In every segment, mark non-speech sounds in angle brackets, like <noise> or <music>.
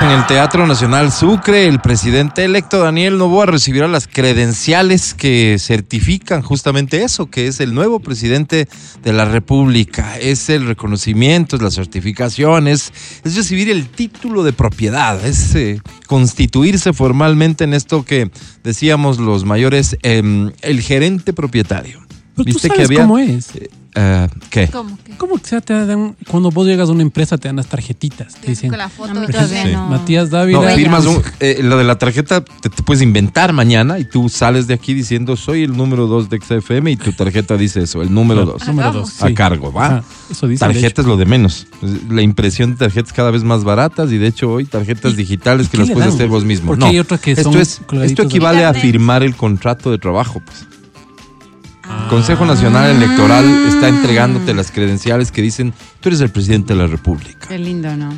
En el Teatro Nacional Sucre, el presidente electo Daniel Novoa recibirá las credenciales que certifican justamente eso, que es el nuevo presidente de la República. Es el reconocimiento, es la certificación, es, es recibir el título de propiedad, es eh, constituirse formalmente en esto que decíamos los mayores, em, el gerente propietario. Pero tú sabes cómo es. Eh, ¿Qué? ¿Cómo que? ¿Cómo que sea, te dan, cuando vos llegas a una empresa te dan las tarjetitas? Te dicen, Con la foto todavía Sí. no. Matías Dávila. No, firmas un, eh, lo de la tarjeta, te, te puedes inventar mañana y tú sales de aquí diciendo soy el número 2 de XFM y tu tarjeta dice eso, el número 2. Número Hagamos. dos. A sí. cargo, ¿va? Ajá, eso dice. Tarjetas lo de menos. La impresión de tarjetas cada vez más baratas y de hecho hoy tarjetas digitales que ¿Qué las puedes dan? hacer vos mismo. Porque No, hay otras que esto, son es, esto equivale a firmar el contrato de trabajo. Pues. El Consejo Nacional Electoral está entregándote las credenciales que dicen tú eres el presidente de la República. Qué lindo, ¿no?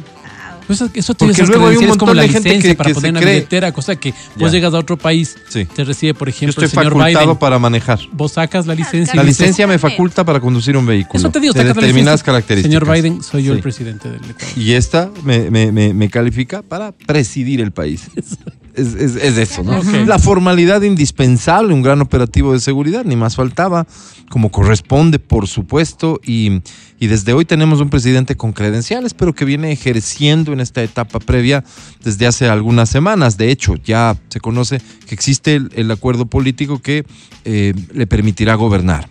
Pues eso- tiene Porque luego hay un credenciales como montón la de gente que- para que poner una cree- billetera, cosa que Ya. vos llegas a otro país, Sí. te recibe, por Yo ejemplo, estoy el señor facultado Biden. para manejar. Vos sacas la licencia. La licencia me faculta para conducir un vehículo. Eso te digo, de determinadas características. Señor Biden, soy yo Sí. el presidente del Ecuador. Y esta me, me- me- me califica para presidir el país. <laughs> Es, es- es eso, ¿no? La formalidad indispensable, un gran operativo de seguridad, ni más faltaba, como corresponde, por supuesto, y, y desde hoy tenemos un presidente con credenciales, pero que viene ejerciendo en esta etapa previa desde hace algunas semanas. De hecho, ya se conoce que existe el, el acuerdo político que eh, le permitirá gobernar.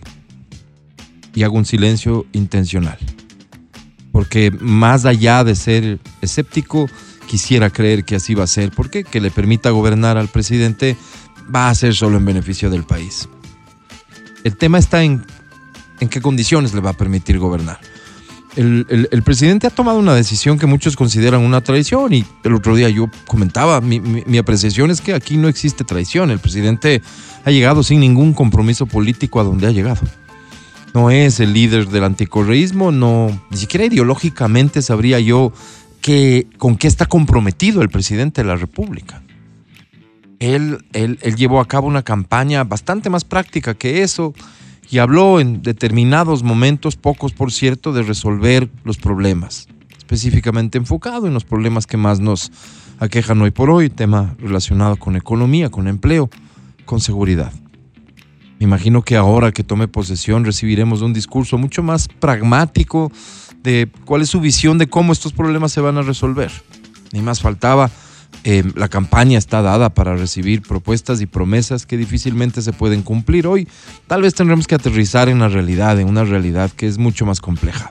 Y hago un silencio intencional porque más allá de ser escéptico, quisiera creer que así va a ser, porque que le permita gobernar al presidente va a ser solo en beneficio del país. El tema está en, en qué condiciones le va a permitir gobernar. El, el- el presidente ha tomado una decisión que muchos consideran una traición y el otro día yo comentaba, mi, mi- mi apreciación es que aquí no existe traición, el presidente ha llegado sin ningún compromiso político a donde ha llegado no es el líder del anticorreísmo, no, ni siquiera ideológicamente sabría yo que, con qué está comprometido el presidente de la República. Él, él, él llevó a cabo una campaña bastante más práctica que eso y habló en determinados momentos, pocos por cierto, de resolver los problemas, específicamente enfocado en los problemas que más nos aquejan hoy por hoy, tema relacionado con economía, con empleo, con seguridad. Me imagino que ahora que tome posesión recibiremos un discurso mucho más pragmático de cuál es su visión de cómo estos problemas se van a resolver. Ni más faltaba, eh, la campaña está dada para recibir propuestas y promesas que difícilmente se pueden cumplir hoy. Tal vez tendremos que aterrizar en la realidad, en una realidad que es mucho más compleja.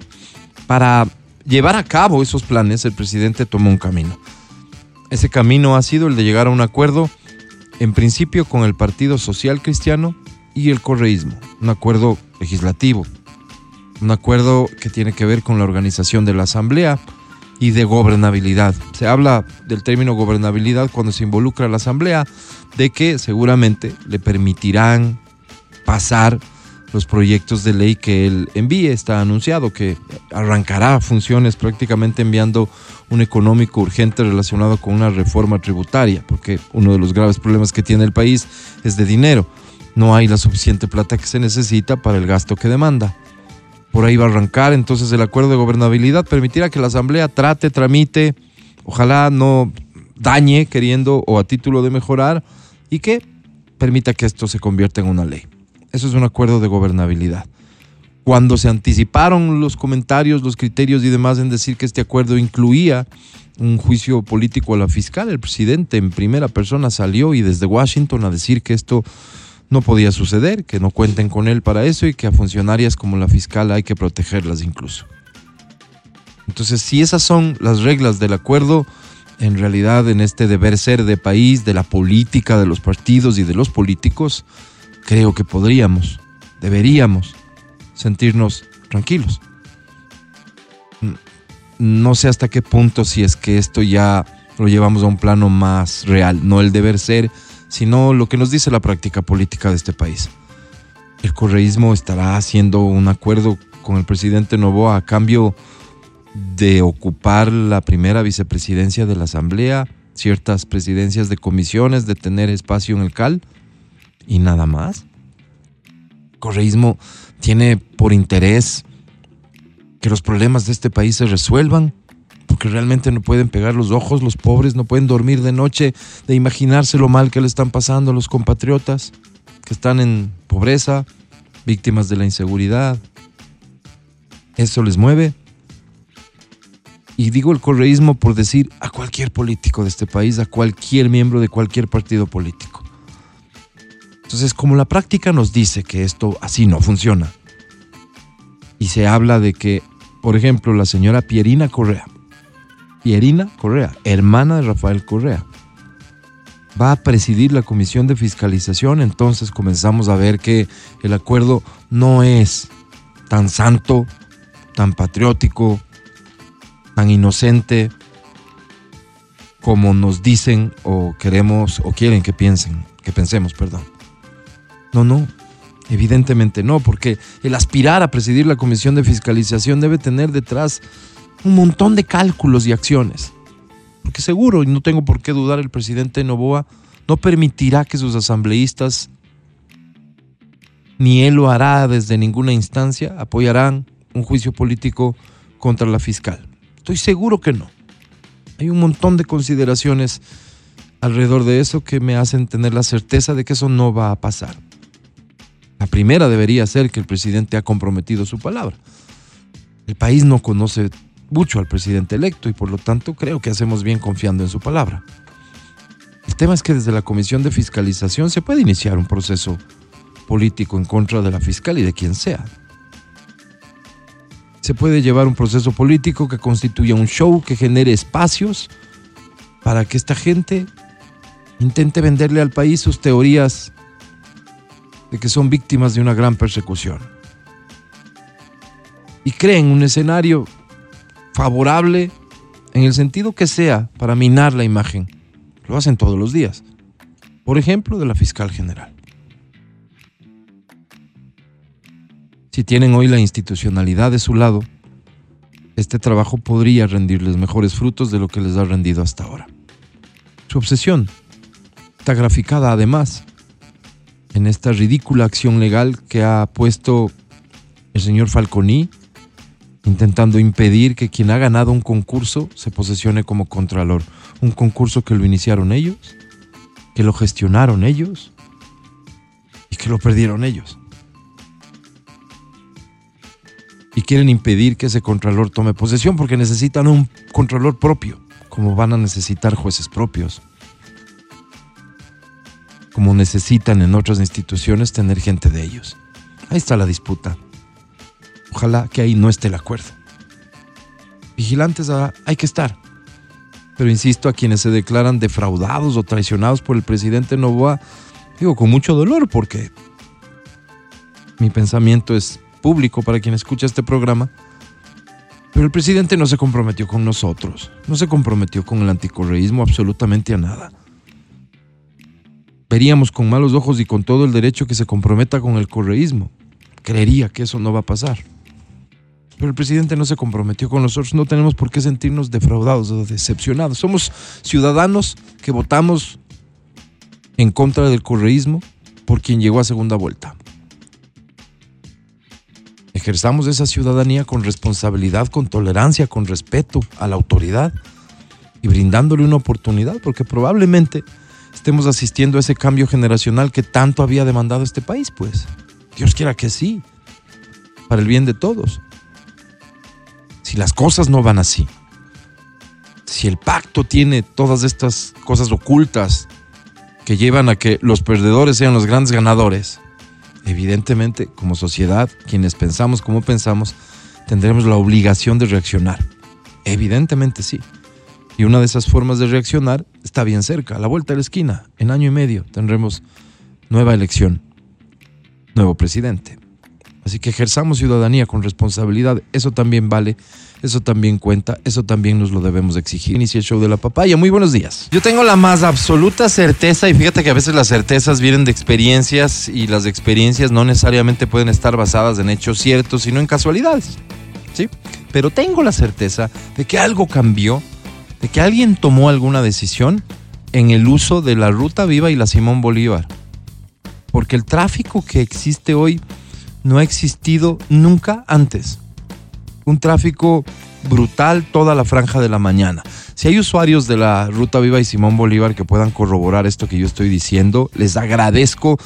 Para llevar a cabo esos planes, el presidente tomó un camino. Ese camino ha sido el de llegar a un acuerdo, en principio con el Partido Social Cristiano y el correísmo, un acuerdo legislativo, un acuerdo que tiene que ver con la organización de la Asamblea y de gobernabilidad. Se habla del término gobernabilidad cuando se involucra la Asamblea, de que seguramente le permitirán pasar los proyectos de ley que él envíe. Está anunciado que arrancará funciones prácticamente enviando un económico urgente relacionado con una reforma tributaria, porque uno de los graves problemas que tiene el país es de dinero. No hay la suficiente plata que se necesita para el gasto que demanda. Por ahí va a arrancar entonces el acuerdo de gobernabilidad, permitirá que la Asamblea trate, tramite, ojalá no dañe queriendo o a título de mejorar y que permita que esto se convierta en una ley. Eso es un acuerdo de gobernabilidad. Cuando se anticiparon los comentarios, los criterios y demás en decir que este acuerdo incluía un juicio político a la fiscal, el presidente en primera persona salió y desde Washington a decir que esto no podía suceder, que no cuenten con él para eso y que a funcionarias como la fiscal hay que protegerlas incluso. Entonces, si esas son las reglas del acuerdo, en realidad en este deber ser de país, de la política, de los partidos y de los políticos, creo que podríamos, deberíamos sentirnos tranquilos. No sé hasta qué punto si es que esto ya lo llevamos a un plano más real, no el deber ser, sino lo que nos dice la práctica política de este país. El correísmo estará haciendo un acuerdo con el presidente Novoa a cambio de ocupar la primera vicepresidencia de la Asamblea ciertas presidencias de comisiones, de tener espacio en el CAL y nada más. El correísmo tiene por interés que los problemas de este país se resuelvan, porque realmente no pueden pegar los ojos, los pobres no pueden dormir de noche de imaginarse lo mal que le están pasando a los compatriotas que están en pobreza, víctimas de la inseguridad. Eso les mueve. Y digo el correísmo por decir a cualquier político de este país, a cualquier miembro de cualquier partido político. Entonces, como la práctica nos dice que esto así no funciona, y se habla de que, por ejemplo, la señora Pierina Correa, Pierina Correa, hermana de Rafael Correa, va a presidir la comisión de fiscalización, entonces comenzamos a ver que el acuerdo no es tan santo, tan patriótico, tan inocente como nos dicen o queremos o quieren que piensen, que pensemos, perdón. No, no, evidentemente no, porque el aspirar a presidir la comisión de fiscalización debe tener detrás un montón de cálculos y acciones. Porque seguro, y no tengo por qué dudar, el presidente Novoa no permitirá que sus asambleístas, ni él lo hará desde ninguna instancia, apoyarán un juicio político contra la fiscal. Estoy seguro que no. Hay un montón de consideraciones alrededor de eso que me hacen tener la certeza de que eso no va a pasar. La primera debería ser que el presidente ha comprometido su palabra. El país no conoce mucho al presidente electo y por lo tanto creo que hacemos bien confiando en su palabra. El tema es que desde la Comisión de Fiscalización se puede iniciar un proceso político en contra de la fiscal y de quien sea. Se puede llevar un proceso político que constituya un show, que genere espacios para que esta gente intente venderle al país sus teorías de que son víctimas de una gran persecución. Y creen un escenario favorable en el sentido que sea para minar la imagen. Lo hacen todos los días. Por ejemplo, de la fiscal general. Si tienen hoy la institucionalidad de su lado, este trabajo podría rendirles mejores frutos de lo que les ha rendido hasta ahora. Su obsesión está graficada además en esta ridícula acción legal que ha puesto el señor Falconi intentando impedir que quien ha ganado un concurso se posesione como contralor. Un concurso que lo iniciaron ellos, que lo gestionaron ellos y que lo perdieron ellos. Y quieren impedir que ese contralor tome posesión porque necesitan un contralor propio, como van a necesitar jueces propios, como necesitan en otras instituciones tener gente de ellos. Ahí está la disputa. Ojalá que ahí no esté el acuerdo. Vigilantes hay que estar. Pero insisto, a quienes se declaran defraudados o traicionados por el presidente Novoa, digo con mucho dolor porque mi pensamiento es público para quien escucha este programa. Pero el presidente no se comprometió con nosotros, no se comprometió con el anticorreísmo absolutamente a nada. Veríamos con malos ojos y con todo el derecho que se comprometa con el correísmo. Creería que eso no va a pasar. Pero el presidente no se comprometió con nosotros, no tenemos por qué sentirnos defraudados o decepcionados. Somos ciudadanos que votamos en contra del correísmo por quien llegó a segunda vuelta. Ejerzamos esa ciudadanía con responsabilidad, con tolerancia, con respeto a la autoridad y brindándole una oportunidad, porque probablemente estemos asistiendo a ese cambio generacional que tanto había demandado este país, pues. Dios quiera que sí, para el bien de todos si las cosas no van así, si el pacto tiene todas estas cosas ocultas que llevan a que los perdedores sean los grandes ganadores, evidentemente como sociedad, quienes pensamos como pensamos, tendremos la obligación de reaccionar. Evidentemente sí. Y una de esas formas de reaccionar está bien cerca, a la vuelta de la esquina. En año y medio tendremos nueva elección, nuevo presidente. Así que ejerzamos ciudadanía con responsabilidad. Eso también vale, eso también cuenta, eso también nos lo debemos exigir. Inicia el show de la papaya. Muy buenos días. Yo tengo la más absoluta certeza, y fíjate que a veces las certezas vienen de experiencias y las experiencias no necesariamente pueden estar basadas en hechos ciertos, sino en casualidades. ¿Sí? Pero tengo la certeza de que algo cambió de que alguien tomó alguna decisión en el uso de la Ruta Viva y la Simón Bolívar. Porque el tráfico que existe hoy no ha existido nunca antes. Un tráfico brutal toda la franja de la mañana. Si hay usuarios de la Ruta Viva y Simón Bolívar que puedan corroborar esto que yo estoy diciendo, les agradezco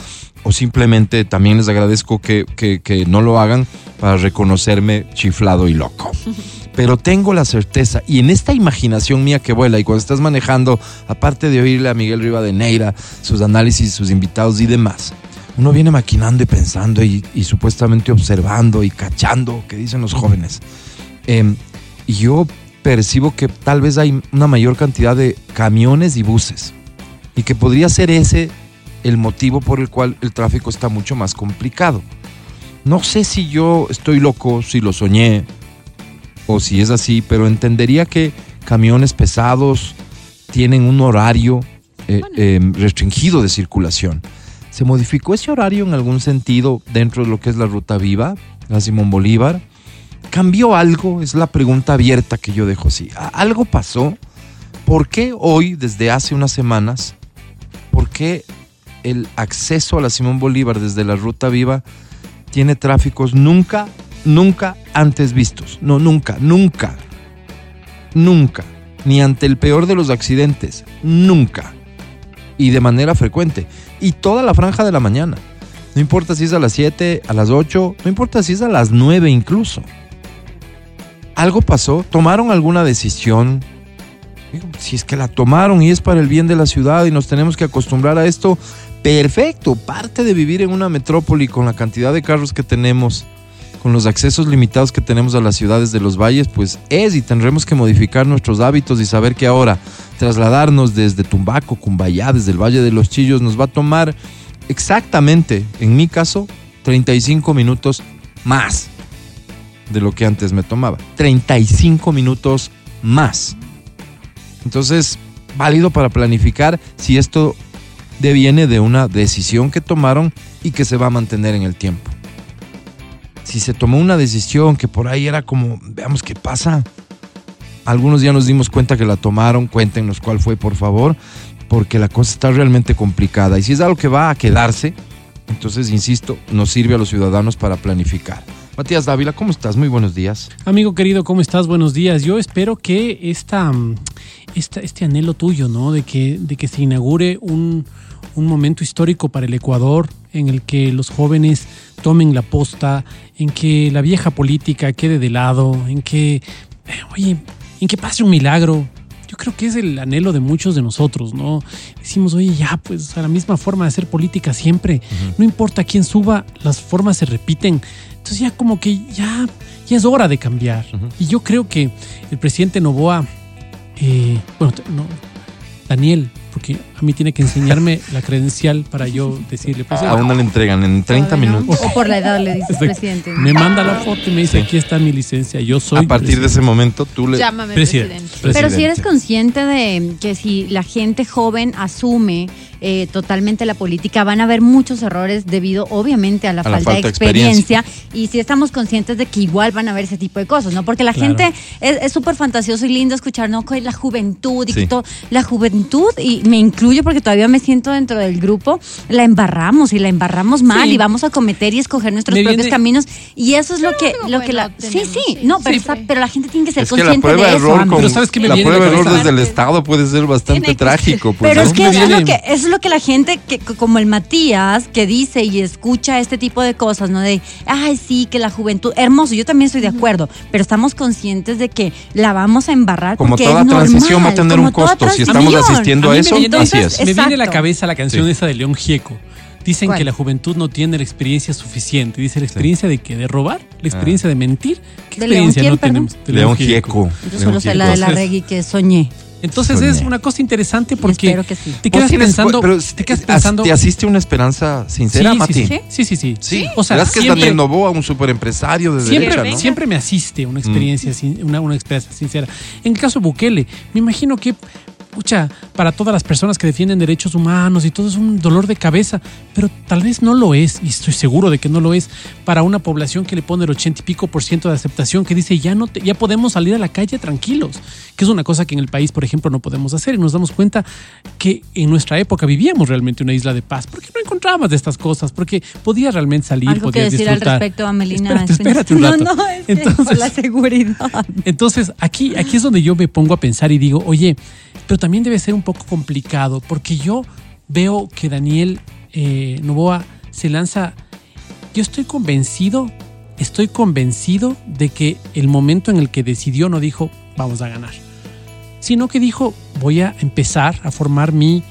o simplemente también les agradezco que, que, que no lo hagan para reconocerme chiflado y loco. <laughs> Pero tengo la certeza, y en esta imaginación mía que vuela, y cuando estás manejando, aparte de oírle a Miguel Rivadeneira, sus análisis, sus invitados y demás, uno viene maquinando y pensando y, y supuestamente observando y cachando, que dicen los jóvenes. Eh, y yo percibo que tal vez hay una mayor cantidad de camiones y buses, y que podría ser ese el motivo por el cual el tráfico está mucho más complicado. No sé si yo estoy loco, si lo soñé, o si es así, pero entendería que camiones pesados tienen un horario eh, eh, restringido de circulación. ¿Se modificó ese horario en algún sentido dentro de lo que es la ruta viva, la Simón Bolívar? ¿Cambió algo? Es la pregunta abierta que yo dejo así. ¿Algo pasó? ¿Por qué hoy, desde hace unas semanas, por qué el acceso a la Simón Bolívar desde la ruta viva tiene tráficos nunca nunca antes vistos. No, nunca, nunca. Nunca. Ni ante el peor de los accidentes. Nunca. Y de manera frecuente. Y toda la franja de la mañana. No importa si es a las 7, a las 8, no importa si es a las 9 incluso. ¿Algo pasó? ¿Tomaron alguna decisión? Si es que la tomaron y es para el bien de la ciudad y nos tenemos que acostumbrar a esto, perfecto. Parte de vivir en una metrópoli con la cantidad de carros que tenemos con los accesos limitados que tenemos a las ciudades de los valles, pues es y tendremos que modificar nuestros hábitos y saber que ahora trasladarnos desde Tumbaco, Cumbayá, desde el Valle de los Chillos, nos va a tomar exactamente, en mi caso, 35 minutos más de lo que antes me tomaba. 35 minutos más. Entonces, válido para planificar si esto deviene de una decisión que tomaron y que se va a mantener en el tiempo si se tomó una decisión que por ahí era como, veamos qué pasa. Algunos ya nos dimos cuenta que la tomaron, cuéntenos cuál fue, por favor, porque la cosa está realmente complicada. Y si es algo que va a quedarse, entonces, insisto, nos sirve a los ciudadanos para planificar. Matías Dávila, ¿cómo estás? Muy buenos días. Amigo querido, ¿cómo estás? Buenos días. Yo espero que esta, esta este anhelo tuyo, ¿no? De que, de que se inaugure un, un momento histórico para el Ecuador en el que los jóvenes tomen la posta, en que la vieja política quede de lado, en que, oye, en que pase un milagro. Yo creo que es el anhelo de muchos de nosotros, ¿no? Decimos, oye, ya, pues a la misma forma de hacer política siempre. Uh -huh. No importa quién suba, las formas se repiten. Entonces ya como que ya, ya es hora de cambiar. Uh -huh. Y yo creo que el presidente Novoa, eh, bueno, no, Daniel, porque a mí tiene que enseñarme la credencial para yo decirle. Pues, Aún no le entregan en 30 minutos. O por la edad le dices, presidente. Me manda la foto y me dice, sí. aquí está mi licencia, yo soy A partir presidente. de ese momento tú le... Llámame Presidente. presidente. Presidente. Pero si eres consciente de que si la gente joven asume eh, totalmente la política, van a haber muchos errores debido obviamente a la, A la falta, de experiencia, y si estamos conscientes de que igual van a haber ese tipo de cosas, ¿no? Porque la Claro. gente es súper fantasioso y lindo escuchar, ¿no? Que la juventud y Sí. que todo, la juventud, y me incluyo porque todavía me siento dentro del grupo, la embarramos y la embarramos mal Sí. y vamos a cometer y escoger nuestros propios caminos y eso es lo que, lo que bueno la... Sí, tenemos, sí, sí. no, pero, Sí. está- pero la gente tiene que ser Es que la consciente prueba de eso. error con Pero ¿sabes qué me la viene prueba de error desde el Estado puede ser bastante que trágico. pues, Pero ¿no? es que eso es, lo que eso es lo que la gente, que, como el Matías, que dice y escucha este tipo de cosas, ¿no? De, ay, sí, que la juventud, hermoso, yo también estoy de acuerdo, pero estamos conscientes de que la vamos a embarrar Como porque toda es normal, transición va a tener un costo. Si estamos asistiendo a me eso, viene- así es. Me viene a la cabeza la canción Sí. esa de León Gieco. Dicen ¿Cuál? que la juventud no tiene la experiencia suficiente. Dice la experiencia de que de robar, la experiencia de mentir. ¿Qué ¿De León experiencia no perdón? tenemos? De León Gieco. Yo León solo sé la de la reggae que soñé. Entonces Soñé. es una cosa interesante porque espero que sí. te Vos quedas tienes- pensando. pero te quedas as- pensando. ¿Te asiste una esperanza sincera, sí, Mati? sí, sí, sí, sí, sí. O sea, ¿Verdad que es siempre- Daniel Novoa, un superempresario de Siempre, derecha, ¿no? siempre me asiste Mm. una experiencia, sin- una, una experiencia sincera. En el caso de Bukele, me imagino que pucha, para todas las personas que defienden derechos humanos y todo es un dolor de cabeza, pero tal vez no lo es, y estoy seguro de que no lo es, para una población que le pone el ochenta y pico por ciento de aceptación, que dice ya no te- ya podemos salir a la calle tranquilos, que es una cosa que en el país, por ejemplo, no podemos hacer, y nos damos cuenta que en nuestra época vivíamos realmente una isla de paz, porque no encontrábamos de estas cosas, porque podías realmente salir, Algo que podías decir al disfrutar. respecto, Amelina. Espérate, espérate un no, rato. no, es que por Entonces- la seguridad. entonces, aquí, aquí es donde yo me pongo a pensar y digo, oye, pero también debe ser un poco complicado, porque yo veo que Daniel eh, Novoa se lanza. Yo estoy convencido, estoy convencido de que el momento en el que decidió no dijo, vamos a ganar, sino que dijo, voy a empezar a formar mi.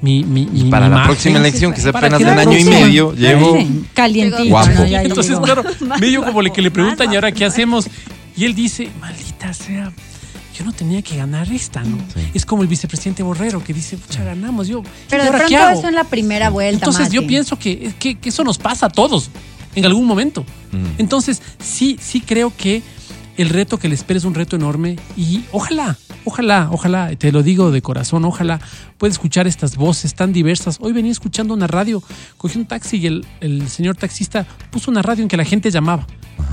mi, mi, Y mi para la imagen". próxima elección, que es apenas en la año y medio, llego. Sí, Calientito. Guapo. Entonces, claro, medio como le que le preguntan, ¿y ahora qué hacemos? Y él dice, maldita sea, yo no tenía que ganar esta, ¿no? Es como el vicepresidente Borrero que dice, pucha, ganamos, yo, Pero ¿y de pronto eso en la primera vuelta. Entonces yo pienso que, que- que eso nos pasa a todos en algún momento. Entonces sí, sí creo que el reto que le espera es un reto enorme y ojalá, ojalá, ojalá, te lo digo de corazón, ojalá pueda escuchar estas voces tan diversas. Hoy venía escuchando una radio, cogí un taxi y el, el señor taxista puso una radio en que la gente llamaba.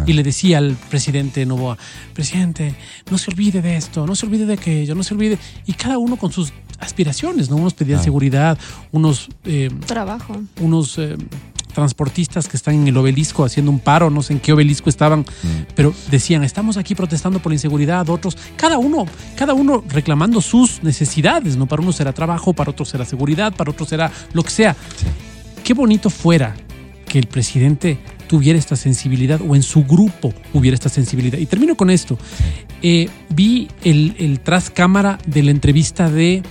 Y le decía al presidente Novoa, presidente, no se olvide de esto, no se olvide de aquello, no se olvide. Y cada uno con sus aspiraciones, ¿no? Unos pedían seguridad, unos eh, Trabajo. unos eh, transportistas que están en el obelisco haciendo un paro, no sé en qué obelisco estaban, pero decían, estamos aquí protestando por la inseguridad, otros, cada uno, cada uno reclamando sus necesidades, ¿no? Para uno será trabajo, para otros será seguridad, para otros será lo que sea. Qué bonito fuera que el presidente tuviera esta sensibilidad o en su grupo hubiera esta sensibilidad. Y termino con esto. Eh, vi el, el tras cámara de la entrevista de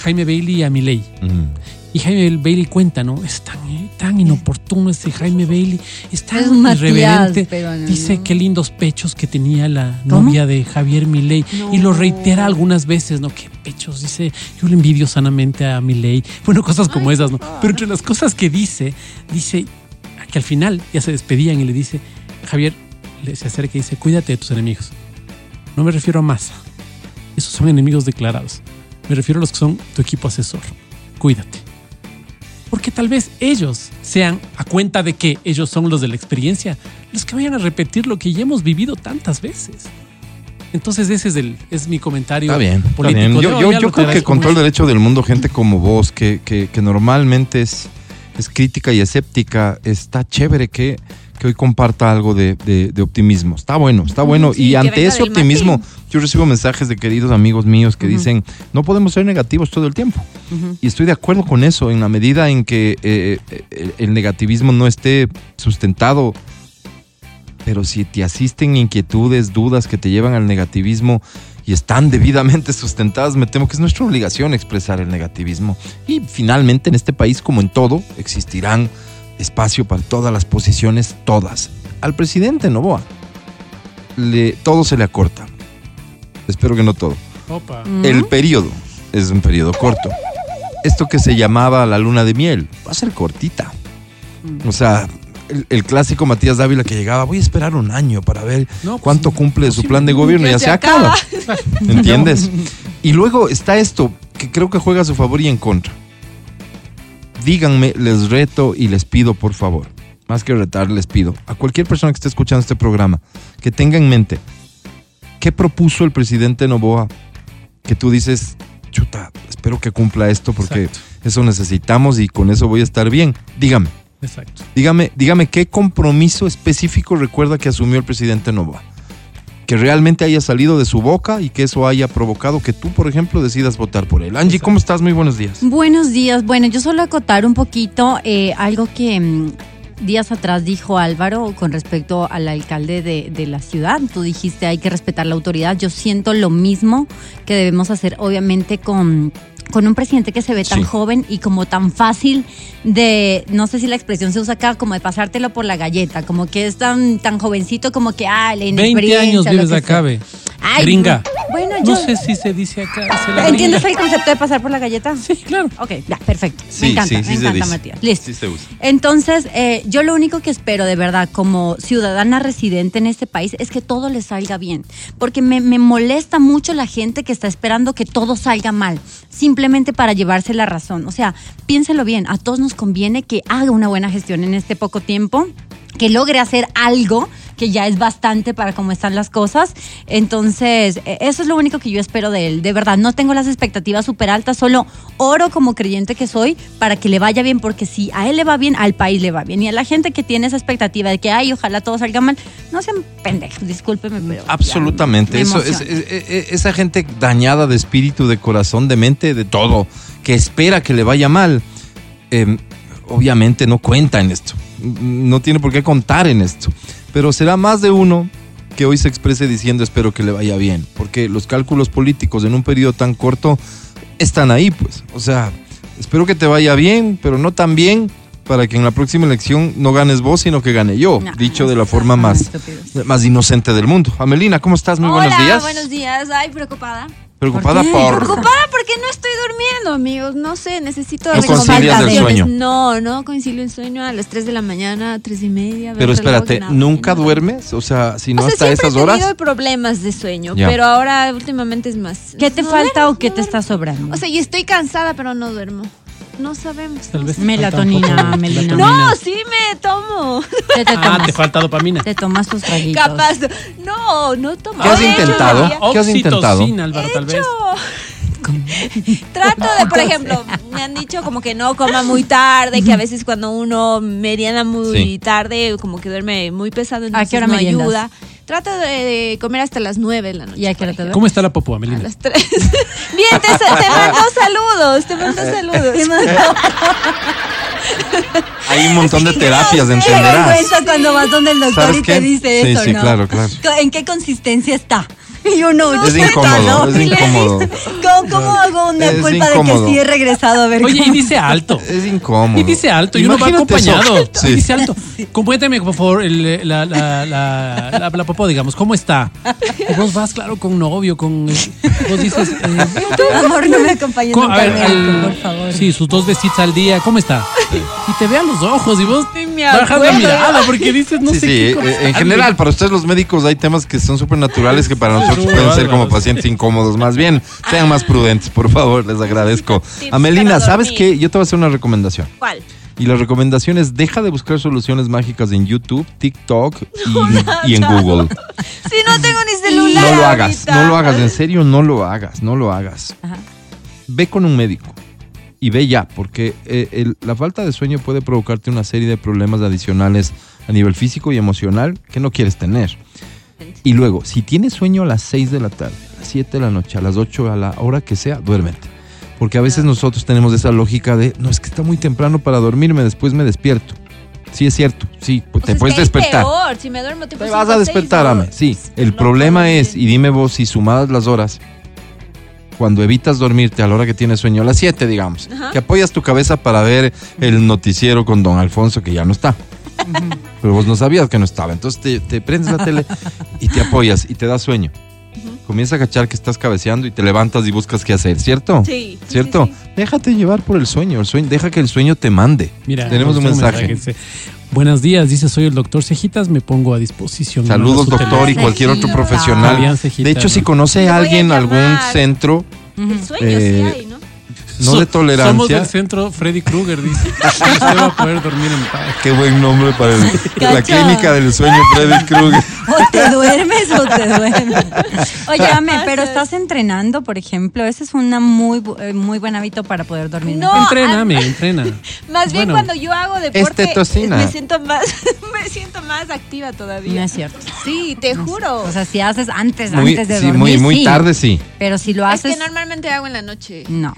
Jaime Bailey a Milei. Mm. Y Jaime Bailey cuenta, ¿no? Es tan, eh, tan inoportuno ese Jaime Bailey, es tan Es un Matías, irreverente. Dice no. qué lindos pechos que tenía la ¿Cómo? novia de Javier Milei. Y lo reitera algunas veces, ¿no? Qué pechos, dice, yo le envidio sanamente a Milei. Bueno, cosas como esas, ¿no? Pero entre las cosas que dice, dice que al final ya se despedían y le dice, Javier se acerca y dice, cuídate de tus enemigos. No me refiero a masa. Esos son enemigos declarados. Me refiero a los que son tu equipo asesor. Cuídate. Porque tal vez ellos sean, a cuenta de que ellos son los de la experiencia, los que vayan a repetir lo que ya hemos vivido tantas veces. Entonces ese es, el, es mi comentario Está bien, está Yo, yo, creo que con todo el derecho del mundo, gente como vos, que, que, que normalmente es, es crítica y escéptica, está chévere que, que hoy comparta algo de, de- de optimismo. Está bueno, está bueno. Sí, y ante ese optimismo, Martín. yo recibo mensajes de queridos amigos míos que dicen, no podemos ser negativos todo el tiempo. Y estoy de acuerdo con eso, en la medida en que eh, eh, el- el negativismo no esté sustentado pero si te asisten inquietudes, dudas que te llevan al negativismo y están debidamente <laughs> sustentadas, me temo que es nuestra obligación expresar el negativismo. Y finalmente en este país, como en todo, existirán espacio para todas las posiciones, todas. Al presidente Novoa, le, todo se le acorta. Espero que no todo. Opa. El periodo es un periodo corto. Esto que se llamaba la luna de miel va a ser cortita. O sea, el, el clásico Matías Dávila que llegaba, voy a esperar un año para ver No, pues, cuánto cumple su plan de gobierno y Ya se acaba. ¿Entiendes? <laughs> Y luego está esto que creo que juega a su favor y en contra. Díganme, les reto y les pido, por favor, más que retar, les pido a cualquier persona que esté escuchando este programa que tenga en mente qué propuso el presidente Novoa que tú dices, chuta, espero que cumpla esto porque Exacto. eso necesitamos y con eso voy a estar bien. Dígame, Exacto. dígame, dígame qué compromiso específico recuerda que asumió el presidente Novoa. Que realmente haya salido de su boca y que eso haya provocado que tú, por ejemplo, decidas votar por él. Angie, ¿cómo estás? Muy buenos días. Buenos días. Bueno, yo solo acotar un poquito eh, algo que mm, días atrás dijo Álvaro con respecto al alcalde de, de la ciudad. Tú dijiste hay que respetar la autoridad. Yo siento lo mismo que debemos hacer, obviamente, con, con un presidente que se ve tan Sí. joven y como tan fácil de, no sé si la expresión se usa acá, como de pasártelo por la galleta, como que es tan, tan jovencito como que, ah, la 20 inexperiencia. años vives acá, ve. Ay, Gringa. Bueno, yo. No sé si se dice acá. se ¿Entiendes gringa. el concepto de pasar por la galleta? Sí, claro. Ok, ya, perfecto. Sí, me encanta, sí, me encanta. Matías. Listo. Sí se usa. Entonces, eh, yo lo único que espero de verdad como ciudadana residente en este país es que todo le salga bien. Porque me, me molesta mucho la gente que está esperando que todo salga mal, simplemente para llevarse la razón. O sea, piénselo bien, a todos nos conviene que haga una buena gestión en este poco tiempo, que logre hacer algo que ya es bastante para cómo están las cosas. Entonces, eh, eso es lo único que yo espero de él. De verdad, no tengo las expectativas súper altas, solo oro como creyente que soy para que le vaya bien, porque si a él le va bien, al país le va bien. Y a la gente que tiene esa expectativa de que, ay, ojalá todo salga mal, no sean pendejos, discúlpeme, pero... Absolutamente. Eso es, es- es- esa gente dañada de espíritu, de corazón, de mente, de todo, que espera que le vaya mal, eh, obviamente no cuenta en esto. No tiene por qué contar en esto. Pero será más de uno que hoy se exprese diciendo espero que le vaya bien. Porque los cálculos políticos en un periodo tan corto están ahí, pues. O sea, espero que te vaya bien, pero no tan bien para que en la próxima elección no ganes vos, sino que gane yo. No, dicho de la forma no, más estúpidos. más inocente del mundo. Amelina, ¿cómo estás? Muy Hola, buenos días. buenos días. Ay, preocupada. Preocupada ¿Por. Preocupada porque no estoy durmiendo, amigos. No sé, necesito No concilias el recomendaciones. sueño. No, no concilio el sueño a las 3 de la mañana, 3 y media. veo Pero espérate, nada, ¿nunca nada. duermes? O sea, si no o sea, hasta siempre esas he tenido horas. problemas de sueño, Ya. pero ahora últimamente es más. ¿Qué te No falta duermo, o qué no te duermo. está sobrando? O sea, y estoy cansada, pero no duermo. No sabemos. Tal vez te Melatonina, melina. No, sí me tomo. ¿Qué te Ah, te falta dopamina. Te tomas tus traguitos. Capaz. No, no tomo. ¿Qué has intentado? ¿Qué has intentado? Oxitocina, Álvaro, tal vez. <laughs> Trato de, por ejemplo, me han dicho como que no coma muy tarde, que a veces cuando uno merienda muy Sí. tarde, como que duerme muy pesado, entonces qué hora no meriendas? ayuda. Trato de, de comer hasta las 9 de la noche. ¿Y a qué por hora te ejemplo. ¿Cómo está la popó, A Amelina? las 3. <laughs> Bien, te, te mando saludos, te mando saludos. <laughs> Hay un montón de terapias, Qué entenderás. vergüenza cuando vas donde el doctor ¿Sabes y qué? te dice Sí, eso, sí, ¿no? claro, claro. ¿En qué consistencia está? <laughs> Y uno, Es chuta, incómodo, ¿no? es incómodo. <laughs> ¿Cómo, cómo hago una Es culpa incómodo. de que sí he regresado a ver Oye, y dice alto. Es incómodo. Y dice alto, y uno va acompañado. <laughs> Sí. Y dice alto. Compléteme, por favor, el- la, la, la, la, la popó, digamos. ¿Cómo está? Y vos vas, claro, con novio, con. Vos dices. eh, Amor, no me acompañes ¿cómo- nunca ver, al por favor. Sí, sus dos besitos al día. ¿Cómo está? Y te ve a los ojos y vos Ni me bajas la mirada porque dices, no sí, sé sí, qué eh, cosa. en general, para ustedes los médicos hay temas que son súper naturales que para nosotros pueden ser como pacientes incómodos. Más bien, sean más prudentes, por favor, les agradezco. Amelina, ¿sabes qué? Yo te voy a hacer una recomendación. ¿Cuál? Y la recomendación es deja de buscar soluciones mágicas en YouTube, TikTok <laughs> y, y en Google. Si no tengo ni celular. No lo hagas, ahorita. no lo hagas, en serio, no lo hagas, no lo hagas. Ajá. Ve con un médico y ve ya, porque eh, el- la falta de sueño puede provocarte una serie de problemas adicionales a nivel físico y emocional que no quieres tener. Y luego, si tienes sueño a las 6 de la tarde, a las 7 de la noche, a las 8, a la hora que sea, duérmete. Porque a veces nosotros tenemos esa lógica de, no, es que está muy temprano para dormirme, después me despierto. Sí, es cierto, sí, pues O te puedes despertar. peor, Si me duermo Te vas a despertar. Ame. Sí, el problema es, y dime vos, si sumadas las horas, cuando evitas dormirte a la hora que tienes sueño, a las 7, digamos, que apoyas tu cabeza para ver el noticiero con don Alfonso, que ya no está. Pero vos no sabías que no estaba. Entonces te, te prendes la tele y te apoyas y te da sueño. Comienza a cachar que estás cabeceando y te levantas y buscas qué hacer, ¿cierto? Sí, ¿Cierto? sí, sí. Déjate llevar por el sueño, el sueño, deja que el sueño te mande. Mira, tenemos un mensaje. Buenos días, dice soy el doctor Cejitas, me pongo a disposición. Saludos, doctor, y cualquier otro profesional. De hecho, si ¿no? conoce a alguien, algún centro El sueño Eh, sí hay, ¿no? no So- de Somos tolerancia. del centro Freddy Krueger, dice. <laughs> Usted va a poder dormir en paz. Qué buen nombre para el- <laughs> la clínica del sueño Freddy Krueger. <laughs> O te duermes o te duermes. Oye, Ame, pero estás entrenando, por ejemplo. Ese es una muy, bu- eh, muy buen hábito para poder dormir. No. Entréname, entrena. Más bien Bueno. cuando yo hago deporte me siento más me siento más activa No todavía. es cierto. Sí, te juro. O sea, si haces antes, Muy, antes de sí, dormir, muy, muy sí. tarde, sí. Pero si lo es haces, que normalmente hago en la noche. no.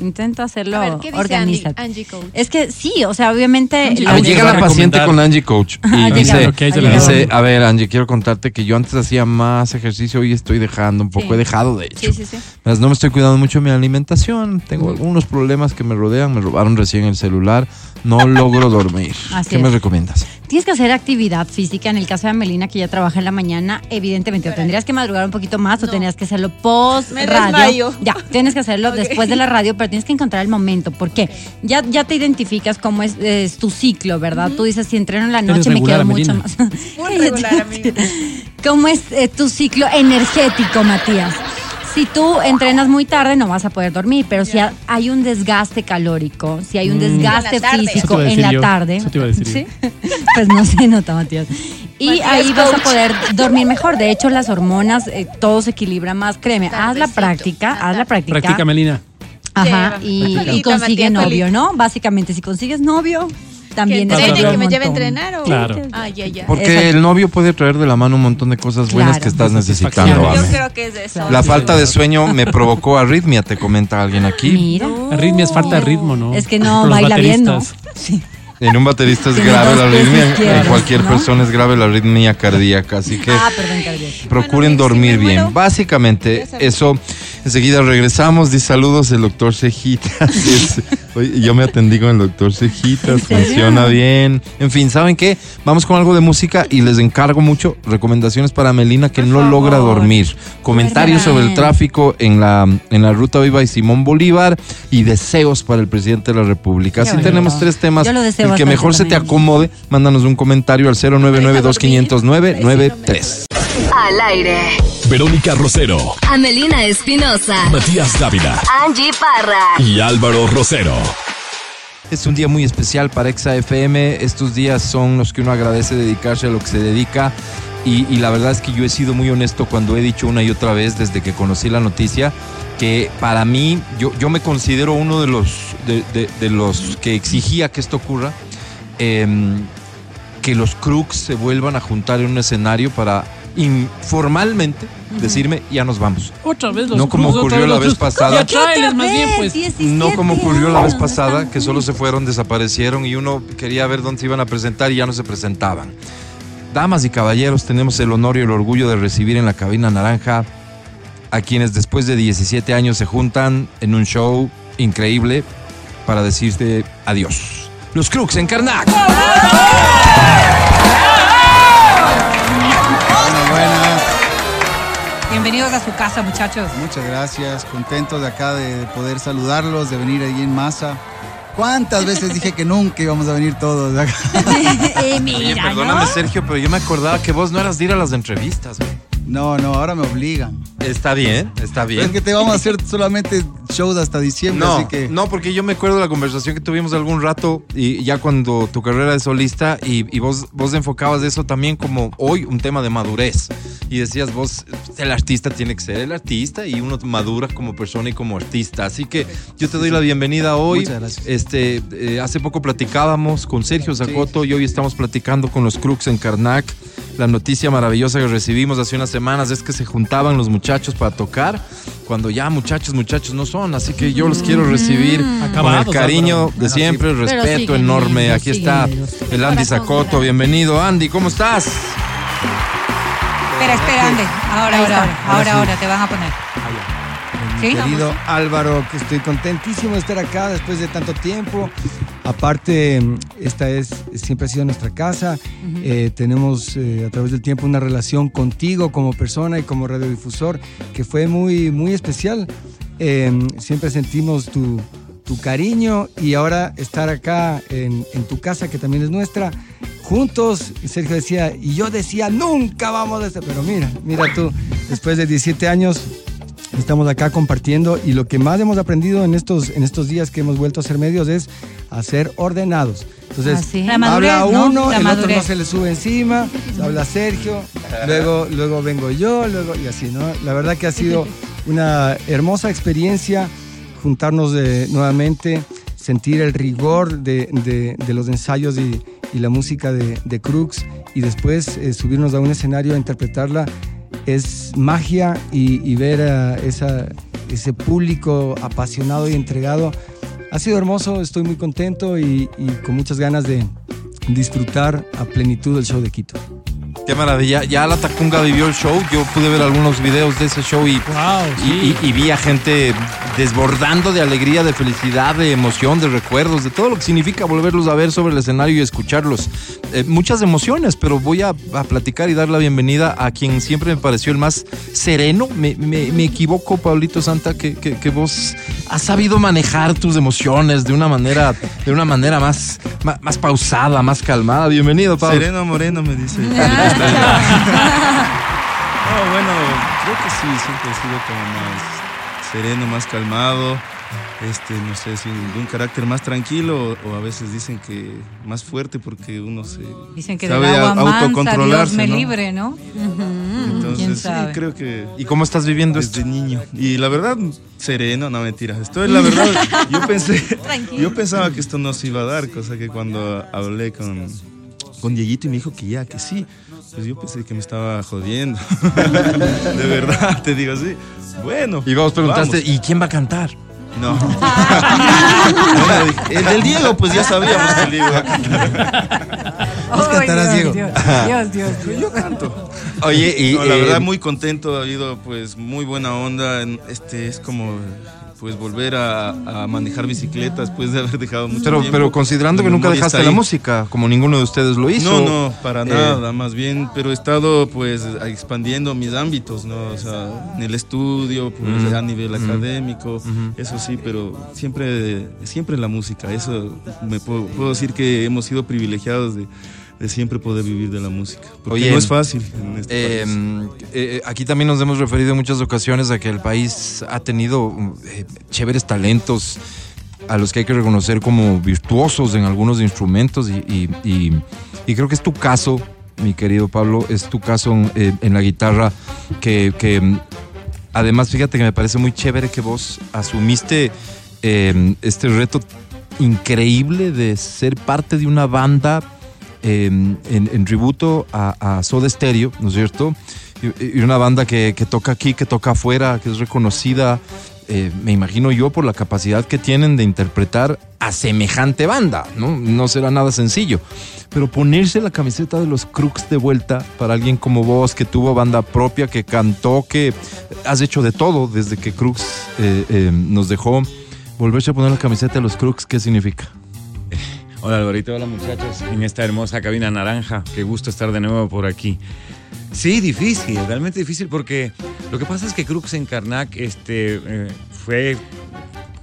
Intenta hacerlo, A ver, ¿qué dice Angie, Coach? Es que sí, o sea, obviamente... Angie llega la paciente con Angie Coach y dice, dice, a ver Angie, quiero contarte que yo antes hacía más ejercicio y estoy dejando un poco, Sí. he dejado de hecho. Sí, sí, sí. Mas no me estoy cuidando mucho de mi alimentación, tengo algunos problemas que me rodean, me robaron recién el celular, no logro dormir. Así ¿Qué es. me recomiendas? Tienes que hacer actividad física. En el caso de Amelina, que ya trabaja en la mañana, evidentemente, o tendrías que madrugar un poquito más o No. tendrías que hacerlo post Me radio. <laughs> Ya, tienes que hacerlo después de la radio, pero tienes que encontrar el momento. ¿Por qué? Ya, ya te identificas cómo es, es tu ciclo, ¿verdad? Tú dices, si entreno en la noche, me quedo mucho más. <laughs> Muy regular. <laughs> ¿Cómo es eh, tu ciclo energético, Matías? Si tú entrenas muy tarde no vas a poder dormir, pero si ha- hay un desgaste calórico, si hay un Mm. desgaste En la tarde. Eso te físico en la yo. tarde, Eso te iba a decir ¿sí? pues no se nota, Matías. Y Matías ahí vas a poder dormir mejor. De hecho, las hormonas, eh, todo se equilibra más. Créeme, haz la práctica, haz la práctica. Practica, Melina. Ajá, y, y consigue Matías, novio, ¿no? Básicamente, si consigues novio, también que entrene, me lleve a entrenar o Claro. Ah, ya, ya. Porque Exacto. el novio puede traer de la mano un montón de cosas buenas Claro. que estás necesitando. Yo Ame. creo que es eso. La falta de sueño me provocó arritmia, te comenta alguien aquí. Mira. Arritmia es falta de ritmo, ¿no? Es que no Los baila bien, ¿no? bateristas. Sí. En un baterista es grave la arritmia, en cualquier ¿no? persona es grave la arritmia cardíaca, así que Ah, perdón, procuren Bueno, dormir bien. Básicamente, eso. Enseguida regresamos. Dice saludos el doctor Cejitas. <laughs> Es- oye, yo me atendí con el doctor Cejitas, funciona bien. En fin, ¿saben qué? Vamos con algo de música y les encargo mucho recomendaciones para Melina que Por no logra dormir. Comentarios sobre el tráfico en la, en la ruta Viva y Simón Bolívar y deseos para el presidente de la República. Qué Así bonito. tenemos tres temas. Yo lo deseo el que mejor se te acomode, mándanos un comentario al 099 2509 93 Al aire. Verónica Rosero, Amelina Espinosa. Matías Dávila Angie Parra. y Álvaro Rosero. Es un día muy especial para Exa FM. Estos días son los que uno agradece dedicarse a lo que se dedica. Y, y la verdad es que yo he sido muy honesto cuando he dicho una y otra vez desde que conocí la noticia que para mí, yo, yo me considero uno de los, de, de- de los que exigía que esto ocurra, em, que los Crooks se vuelvan a juntar en un escenario para informalmente decirme, ya nos vamos. Otra vez los No como Cruz, ocurrió la vez Cruz. pasada. Ya tráeles más bien, pues. No como ocurrió la vez pasada, que solo se fueron, desaparecieron y uno quería ver dónde se iban a presentar y ya no se presentaban. Damas y caballeros, tenemos el honor y el orgullo de recibir en la cabina naranja a quienes después de 17 años se juntan en un show increíble para decirte adiós. Los Crooks en Karnak. Buenas, Bienvenidos a su casa, muchachos. Muchas gracias. Contentos de acá de poder saludarlos, de venir allí en masa. ¿Cuántas veces dije que nunca íbamos a venir todos de acá? <laughs> Eh, Oye, perdóname, ¿no? Sergio, pero yo me acordaba que vos no eras de ir a las entrevistas. güey. No, no, ahora me obligan. Está bien, está Pero bien. es que te vamos a hacer solamente shows hasta diciembre, No, así que... no, porque yo me acuerdo de la conversación que tuvimos algún rato y ya cuando tu carrera de solista y, y vos, vos enfocabas eso también como hoy un tema de madurez y decías vos, el artista tiene que ser el artista y uno madura como persona y como artista. Así que yo te doy la bienvenida hoy. Muchas gracias. Este, eh, hace poco platicábamos con Sergio Zacoto y hoy estamos platicando con los Crooks en Karnak. La noticia maravillosa que recibimos hace unas semanas es que se juntaban los muchachos para tocar cuando ya muchachos, muchachos no son. Así que yo los quiero recibir con el cariño de siempre, el respeto enorme. Aquí está el Andy Zacoto. Bienvenido, Andy. ¿Cómo estás? Espera, espera, Andy. Ahora, ahora, ahora, ahora, ahora, te van a poner. Mi ¿Sí? querido Álvaro, que estoy contentísimo de estar acá después de tanto tiempo. Aparte, esta es siempre ha sido nuestra casa. Eh, tenemos eh, a través del tiempo una relación contigo como persona y como radiodifusor que fue muy, muy especial. Eh, siempre sentimos tu, tu cariño y ahora estar acá en, en tu casa, que también es nuestra, juntos. Sergio decía, y yo decía, nunca vamos a estar. Pero mira, mira tú, después de 17 años, Estamos acá compartiendo y lo que más hemos aprendido en estos, en estos días que hemos vuelto a ser medios es a ser ordenados. Entonces, Ah, sí. La madurez, habla ¿no? uno, La el otro no se le sube encima, habla Sergio, <laughs> luego, luego vengo yo, luego y así, ¿no? La verdad que ha sido una hermosa experiencia juntarnos de- nuevamente, sentir el rigor de, de- de los ensayos y, y la música de, de Crux y después eh, subirnos a un escenario a interpretarla es magia y, y ver a ese público apasionado y entregado. Ha sido hermoso, estoy muy contento y, y con muchas ganas de disfrutar a plenitud el show de Quito. Qué maravilla. Ya la Tacunga vivió el show. Yo pude ver algunos videos de ese show y, Wow, y, sí. y- y vi a gente desbordando de alegría, de felicidad, de emoción, de recuerdos, de todo lo que significa volverlos a ver sobre el escenario y escucharlos. Eh, muchas emociones, pero voy a, a platicar y dar la bienvenida a quien siempre me pareció el más sereno. Me, me- me equivoco, Pablito Santa, que, que- que vos has sabido manejar tus emociones de una manera, de una manera más, más, más pausada, más calmada. Bienvenido, Pablo. Sereno Moreno me dice. <laughs> <laughs> no, bueno, creo que sí, siempre he sido como más sereno, más calmado. Este, no sé si de un carácter más tranquilo o, o a veces dicen que más fuerte porque uno se Dicen que del sabe agua mansa Dios autocontrolarse, me ¿no? libre, ¿no? ¿Quién Entonces sí, creo que ¿Y cómo estás viviendo esto? desde niño. Y la verdad, sereno, no mentiras. Estoy, la verdad, <laughs> yo pensé, yo pensaba que esto no se iba a dar, cosa que cuando hablé con, con Dieguito y me dijo que ya, que sí, pues yo pensé que me estaba jodiendo. <laughs> De verdad, te digo así. Bueno. Y vos preguntaste, vamos. ¿y quién va a cantar? <laughs> No. El del Diego, pues ya sabíamos que el Diego iba a cantar. Vos cantarás, Dios, Diego. Dios, Dios, Dios. Yo canto. Oye, y No, la eh, verdad muy contento, ha habido pues muy buena onda, este es como pues volver a, a manejar bicicleta después de haber dejado mucho pero, tiempo. pero considerando que nunca dejaste la música, como ninguno de ustedes lo hizo. No, no, para Eh, nada, más bien, pero he estado pues expandiendo mis ámbitos, ¿no? O sea, en el estudio, pues a nivel académico, eso sí, pero siempre, siempre la música, eso me puedo, puedo decir que hemos sido privilegiados de, de siempre poder vivir de la música, porque Oye, no es fácil en este Eh, país. eh, aquí también nos hemos referido en muchas ocasiones a que el país ha tenido eh, chéveres talentos a los que hay que reconocer como virtuosos en algunos instrumentos y, y- y- y creo que es tu caso, mi querido Pablo, es tu caso en, eh, en la guitarra que, que, mm, además fíjate que me parece muy chévere que vos asumiste eh, este reto increíble de ser parte de una banda eh, en, tributo a, Soda Stereo, ¿no es cierto? Y, una banda que, toca aquí, que toca afuera, que es reconocida, eh, me imagino yo, por la capacidad que tienen de interpretar a semejante banda, ¿no? No será nada sencillo. Pero ponerse la camiseta de los Crooks de vuelta para alguien como vos, que tuvo banda propia, que cantó, que has hecho de todo desde que Crooks eh, eh, nos dejó, volverse a poner la camiseta de los Crooks, ¿qué significa? Hola Alvarito, hola muchachos, en esta hermosa cabina naranja, qué gusto estar de nuevo por aquí. Sí, difícil, realmente difícil porque lo que pasa es que Crux en Karnak este, eh, fue,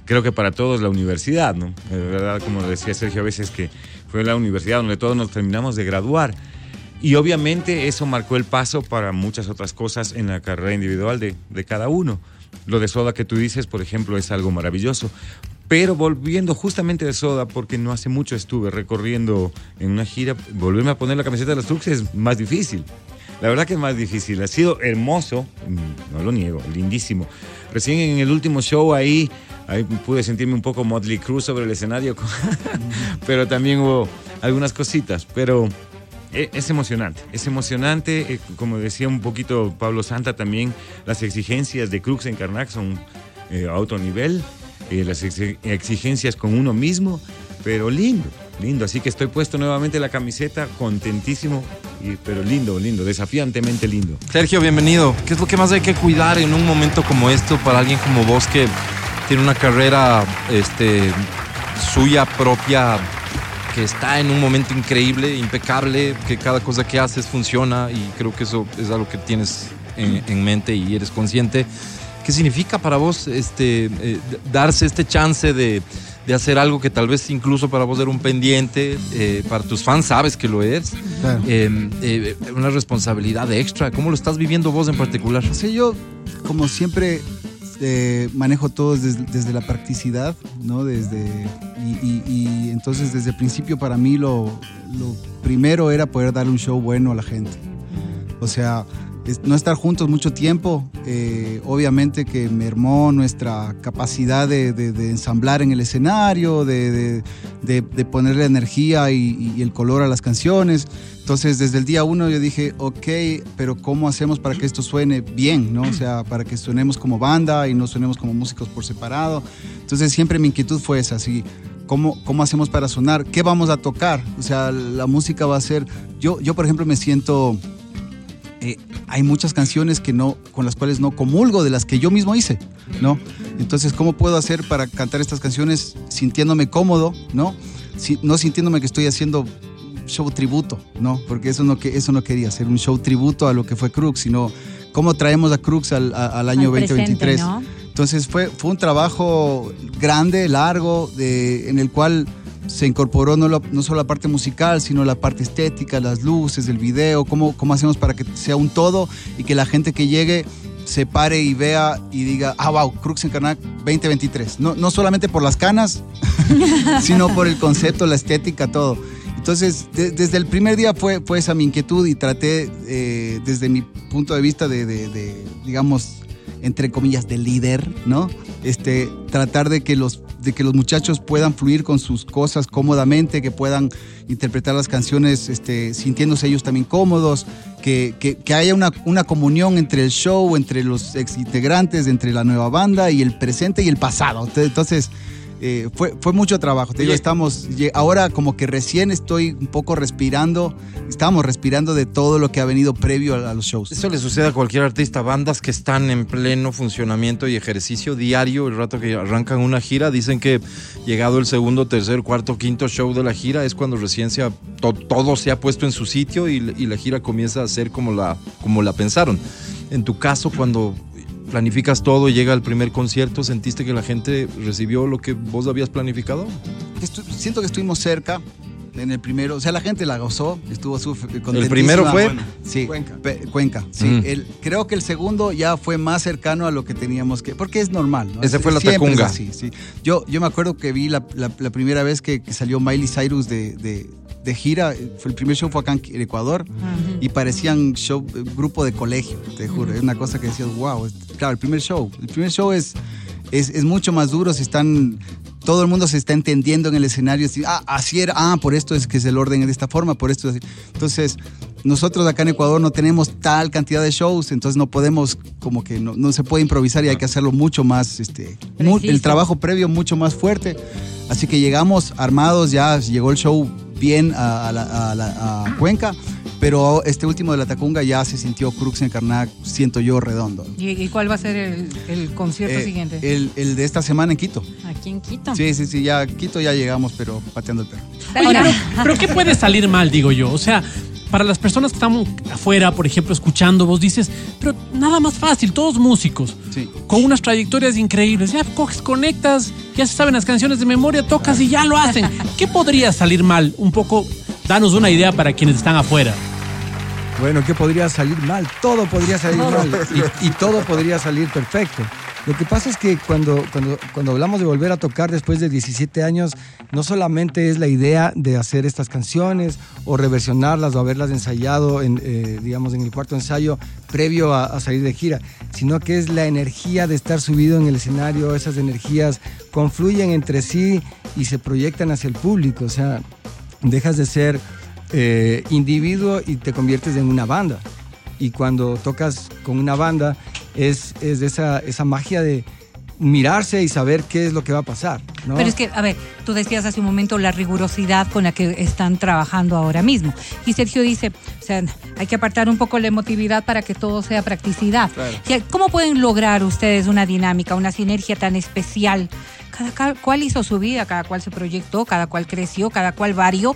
creo que para todos, la universidad, ¿no? De verdad, como decía Sergio a veces, que fue la universidad donde todos nos terminamos de graduar. Y obviamente eso marcó el paso para muchas otras cosas en la carrera individual de, de cada uno. Lo de Soda que tú dices, por ejemplo, es algo maravilloso. Pero volviendo justamente de Soda, porque no hace mucho estuve recorriendo en una gira, volverme a poner la camiseta de los Trucks es más difícil. La verdad que es más difícil. Ha sido hermoso, mm, no lo niego, lindísimo. Recién en el último show ahí, ahí pude sentirme un poco Motley Crue sobre el escenario, <laughs> pero también hubo algunas cositas. Pero e- es emocionante, es emocionante. eh, Como decía un poquito Pablo Santa también, las exigencias de Crux en Karnak son eh, a otro nivel. Eh, las exi- exigencias con uno mismo, pero lindo, lindo. Así que estoy puesto nuevamente la camiseta, contentísimo, y- pero lindo, lindo, desafiantemente lindo. Sergio, bienvenido. ¿Qué es lo que más hay que cuidar en un momento como esto para alguien como vos que tiene una carrera este, suya propia, que está en un momento increíble, impecable, que cada cosa que haces funciona y creo que eso es algo que tienes en, en mente y eres consciente? ¿Qué significa para vos este, eh, darse este chance de, de hacer algo que tal vez incluso para vos era un pendiente, eh, para tus fans sabes que lo es? Claro. eh, una responsabilidad extra. ¿Cómo lo estás viviendo vos en particular? Sí, yo, como siempre, manejo todo desde, desde la practicidad, ¿no? Desde, y, y- y entonces, desde el principio, para mí, lo, lo primero era poder darle un show bueno a la gente. O sea, no estar juntos mucho tiempo, eh, obviamente que mermó nuestra capacidad de, ensamblar en el escenario, de, de- ponerle energía y, y el color a las canciones. Entonces, desde el día uno yo dije, ok, pero ¿cómo hacemos para que esto suene bien? ¿no? O sea, para que sonemos como banda y no sonemos como músicos por separado. Entonces, siempre mi inquietud fue esa, así. ¿Cómo, ¿Cómo hacemos para sonar? ¿Qué vamos a tocar? O sea, la música va a ser... Yo, yo por ejemplo, me siento hay muchas canciones que no, con las cuales no comulgo, de las que yo mismo hice, ¿no? Entonces, ¿cómo puedo hacer para cantar estas canciones sintiéndome cómodo, ¿no? Si- no sintiéndome que estoy haciendo show tributo, ¿no? Porque eso no, que, eso no quería, hacer un show tributo a lo que fue Crux, sino cómo traemos a Crux al, a- al año Al presente, 2023. ¿no? Entonces fue, fue un trabajo grande, largo, de- en el cual se incorporó no, lo- no solo la parte musical, sino la parte estética, las luces, el video, cómo, cómo hacemos para que sea un todo y que la gente que llegue se pare y vea y diga, ah, wow, Crux en Carnac 2023. No, no solamente por las canas, <laughs> sino por el concepto, la estética, todo. Entonces, de- desde el primer día fue, fue esa mi inquietud y traté, eh, desde mi punto de vista de, digamos, entre comillas, de líder, ¿no? Este, tratar de que los de que los muchachos puedan fluir con sus cosas cómodamente, que puedan interpretar las canciones este, sintiéndose ellos también cómodos, que, que- que haya una, una comunión entre el show, entre los ex integrantes, entre la nueva banda y el presente y el pasado. Entonces, eh, fue, fue mucho trabajo. Te digo, Oye. estamos, ahora como que recién estoy un poco respirando, estamos respirando de todo lo que ha venido previo a, a los shows. Eso le sucede a cualquier artista. Bandas que están en pleno funcionamiento y ejercicio diario, el rato que arrancan una gira, dicen que llegado el segundo, tercer, cuarto, quinto show de la gira es cuando recién se ha- to- todo se ha puesto en su sitio y, y la gira comienza a ser como la, como la pensaron. En tu caso, cuando planificas todo y llega el primer concierto, ¿sentiste que la gente recibió lo que vos habías planificado? Siento que estuvimos cerca en el primero. O sea, la gente la gozó, estuvo súper ¿El primero fue? Sí, Cuenca. Sí, Mm. El- creo que el segundo ya fue más cercano a lo que teníamos que. Porque es normal. ¿no? Ese fue la Siempre Tacunga. así, sí. Yo, yo me acuerdo que vi la, la- la primera vez que, que salió Miley Cyrus de, de- de gira. eh, Fue el primer show fue acá en Ecuador y parecían show, eh, grupo de colegio, te juro. Es una cosa que decías, wow. Claro, el primer show. El primer show es, es, es mucho más duro. Se están. Todo el mundo se está entendiendo en el escenario. ah, así era. Ah, por esto es que es el orden de esta forma. Por esto es así. Entonces, nosotros acá en Ecuador no tenemos tal cantidad de shows. Entonces, no podemos, como que no, no se puede improvisar y hay que hacerlo mucho más. Este, mu- el trabajo previo mucho más fuerte. Así que llegamos armados. Ya llegó el show bien a, a la- a la- a Cuenca. Pero este último de la Tacunga ya se sintió Crux en Carnac, siento yo, redondo. ¿Y, y cuál va a ser el, el concierto Eh, siguiente? El, el de esta semana en Quito. Aquí en Quito. Sí, sí, sí, ya Quito ya llegamos, pero pateando el perro. Oye, pero, pero ¿qué puede salir mal, digo yo? O sea, para las personas que están afuera, por ejemplo, escuchando, vos dices, pero nada más fácil, todos músicos, Sí. con unas trayectorias increíbles. Ya coges, conectas, ya se saben las canciones de memoria, tocas y ya lo hacen. ¿Qué podría salir mal? Un poco, danos una idea para quienes están afuera. Bueno, ¿qué podría salir mal? Todo podría salir mal y, y todo podría salir perfecto. Lo que pasa es que cuando, cuando, cuando hablamos de volver a tocar después de 17 años, no solamente es la idea de hacer estas canciones o reversionarlas o haberlas ensayado, en, eh, digamos, en el cuarto ensayo previo a, salir de gira, sino que es la energía de estar subido en el escenario, esas energías confluyen entre sí y se proyectan hacia el público, o sea, dejas de ser eh, individuo y te conviertes en una banda. Y cuando tocas con una banda es, es esa, esa magia de mirarse y saber qué es lo que va a pasar. ¿no? Pero es que, a ver, tú decías hace un momento la rigurosidad con la que están trabajando ahora mismo. Y Sergio dice, o sea, hay que apartar un poco la emotividad para que todo sea practicidad. O sea, ¿Cómo pueden lograr ustedes una dinámica, una sinergia tan especial? Cada ca- cual hizo su vida, cada cual se proyectó, cada cual creció, cada cual varió.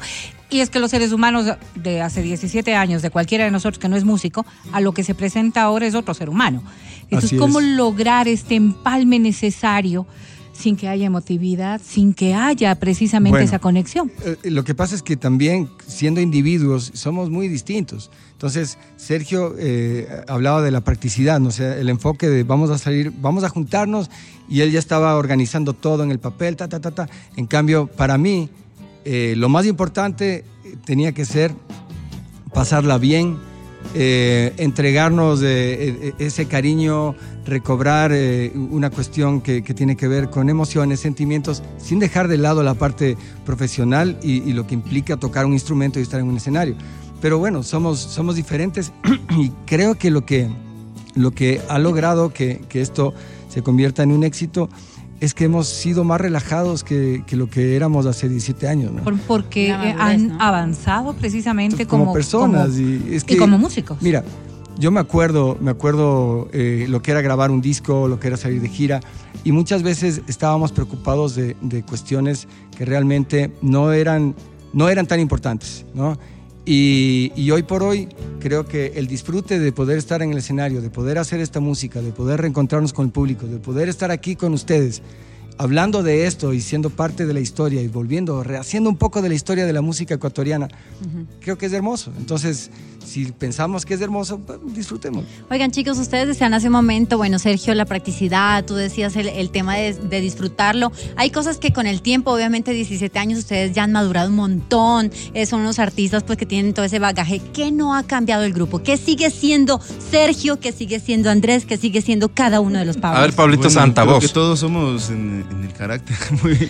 Y es que los seres humanos de hace 17 años, de cualquiera de nosotros que no es músico, a lo que se presenta ahora es otro ser humano. Entonces, Así es. ¿cómo lograr este empalme necesario sin que haya emotividad, sin que haya precisamente Bueno. esa conexión? Eh, Lo que pasa es que también, siendo individuos, somos muy distintos. Entonces, Sergio eh, hablaba de la practicidad, ¿no? o sea, el enfoque de vamos a salir, vamos a juntarnos, y él ya estaba organizando todo en el papel, ta, ta, ta, ta. En cambio, para mí, eh, lo más importante eh, tenía que ser pasarla bien, eh, entregarnos ese cariño, recobrar una cuestión que, que tiene que ver con emociones, sentimientos, sin dejar de lado la parte profesional y, y lo que implica tocar un instrumento y estar en un escenario. Pero bueno, somos, somos diferentes <clears throat> y creo que lo que, lo que ha logrado que, que esto se convierta en un éxito es que hemos sido más relajados que, que lo que éramos hace 17 años. ¿no? Por- porque madurez, han ¿no? avanzado precisamente como, como, personas como- y, es y que, como músicos. Mira, yo me acuerdo, me acuerdo eh, lo que era grabar un disco, lo que era salir de gira, y muchas veces estábamos preocupados de, de cuestiones que realmente no eran, no eran tan importantes, ¿no? Y, y hoy por hoy creo que el disfrute de poder estar en el escenario, de poder hacer esta música, de poder reencontrarnos con el público, de poder estar aquí con ustedes, hablando de esto y siendo parte de la historia y volviendo, rehaciendo un poco de la historia de la música ecuatoriana, creo que es hermoso. Entonces, si pensamos que es hermoso, pues, disfrutemos. Oigan, chicos, ustedes decían hace un momento, bueno, Sergio, la practicidad, tú decías el, el tema de, de disfrutarlo. Hay cosas que con el tiempo, obviamente, 17 años, ustedes ya han madurado un montón. Eh, son unos artistas pues que tienen todo ese bagaje. ¿Qué no ha cambiado el grupo? ¿Qué sigue siendo Sergio? ¿Qué sigue siendo Andrés? ¿Qué sigue siendo cada uno de los Pablos? A ver, Pablito Bueno, Santa, creo vos. que todos somos en, en el carácter <laughs> muy,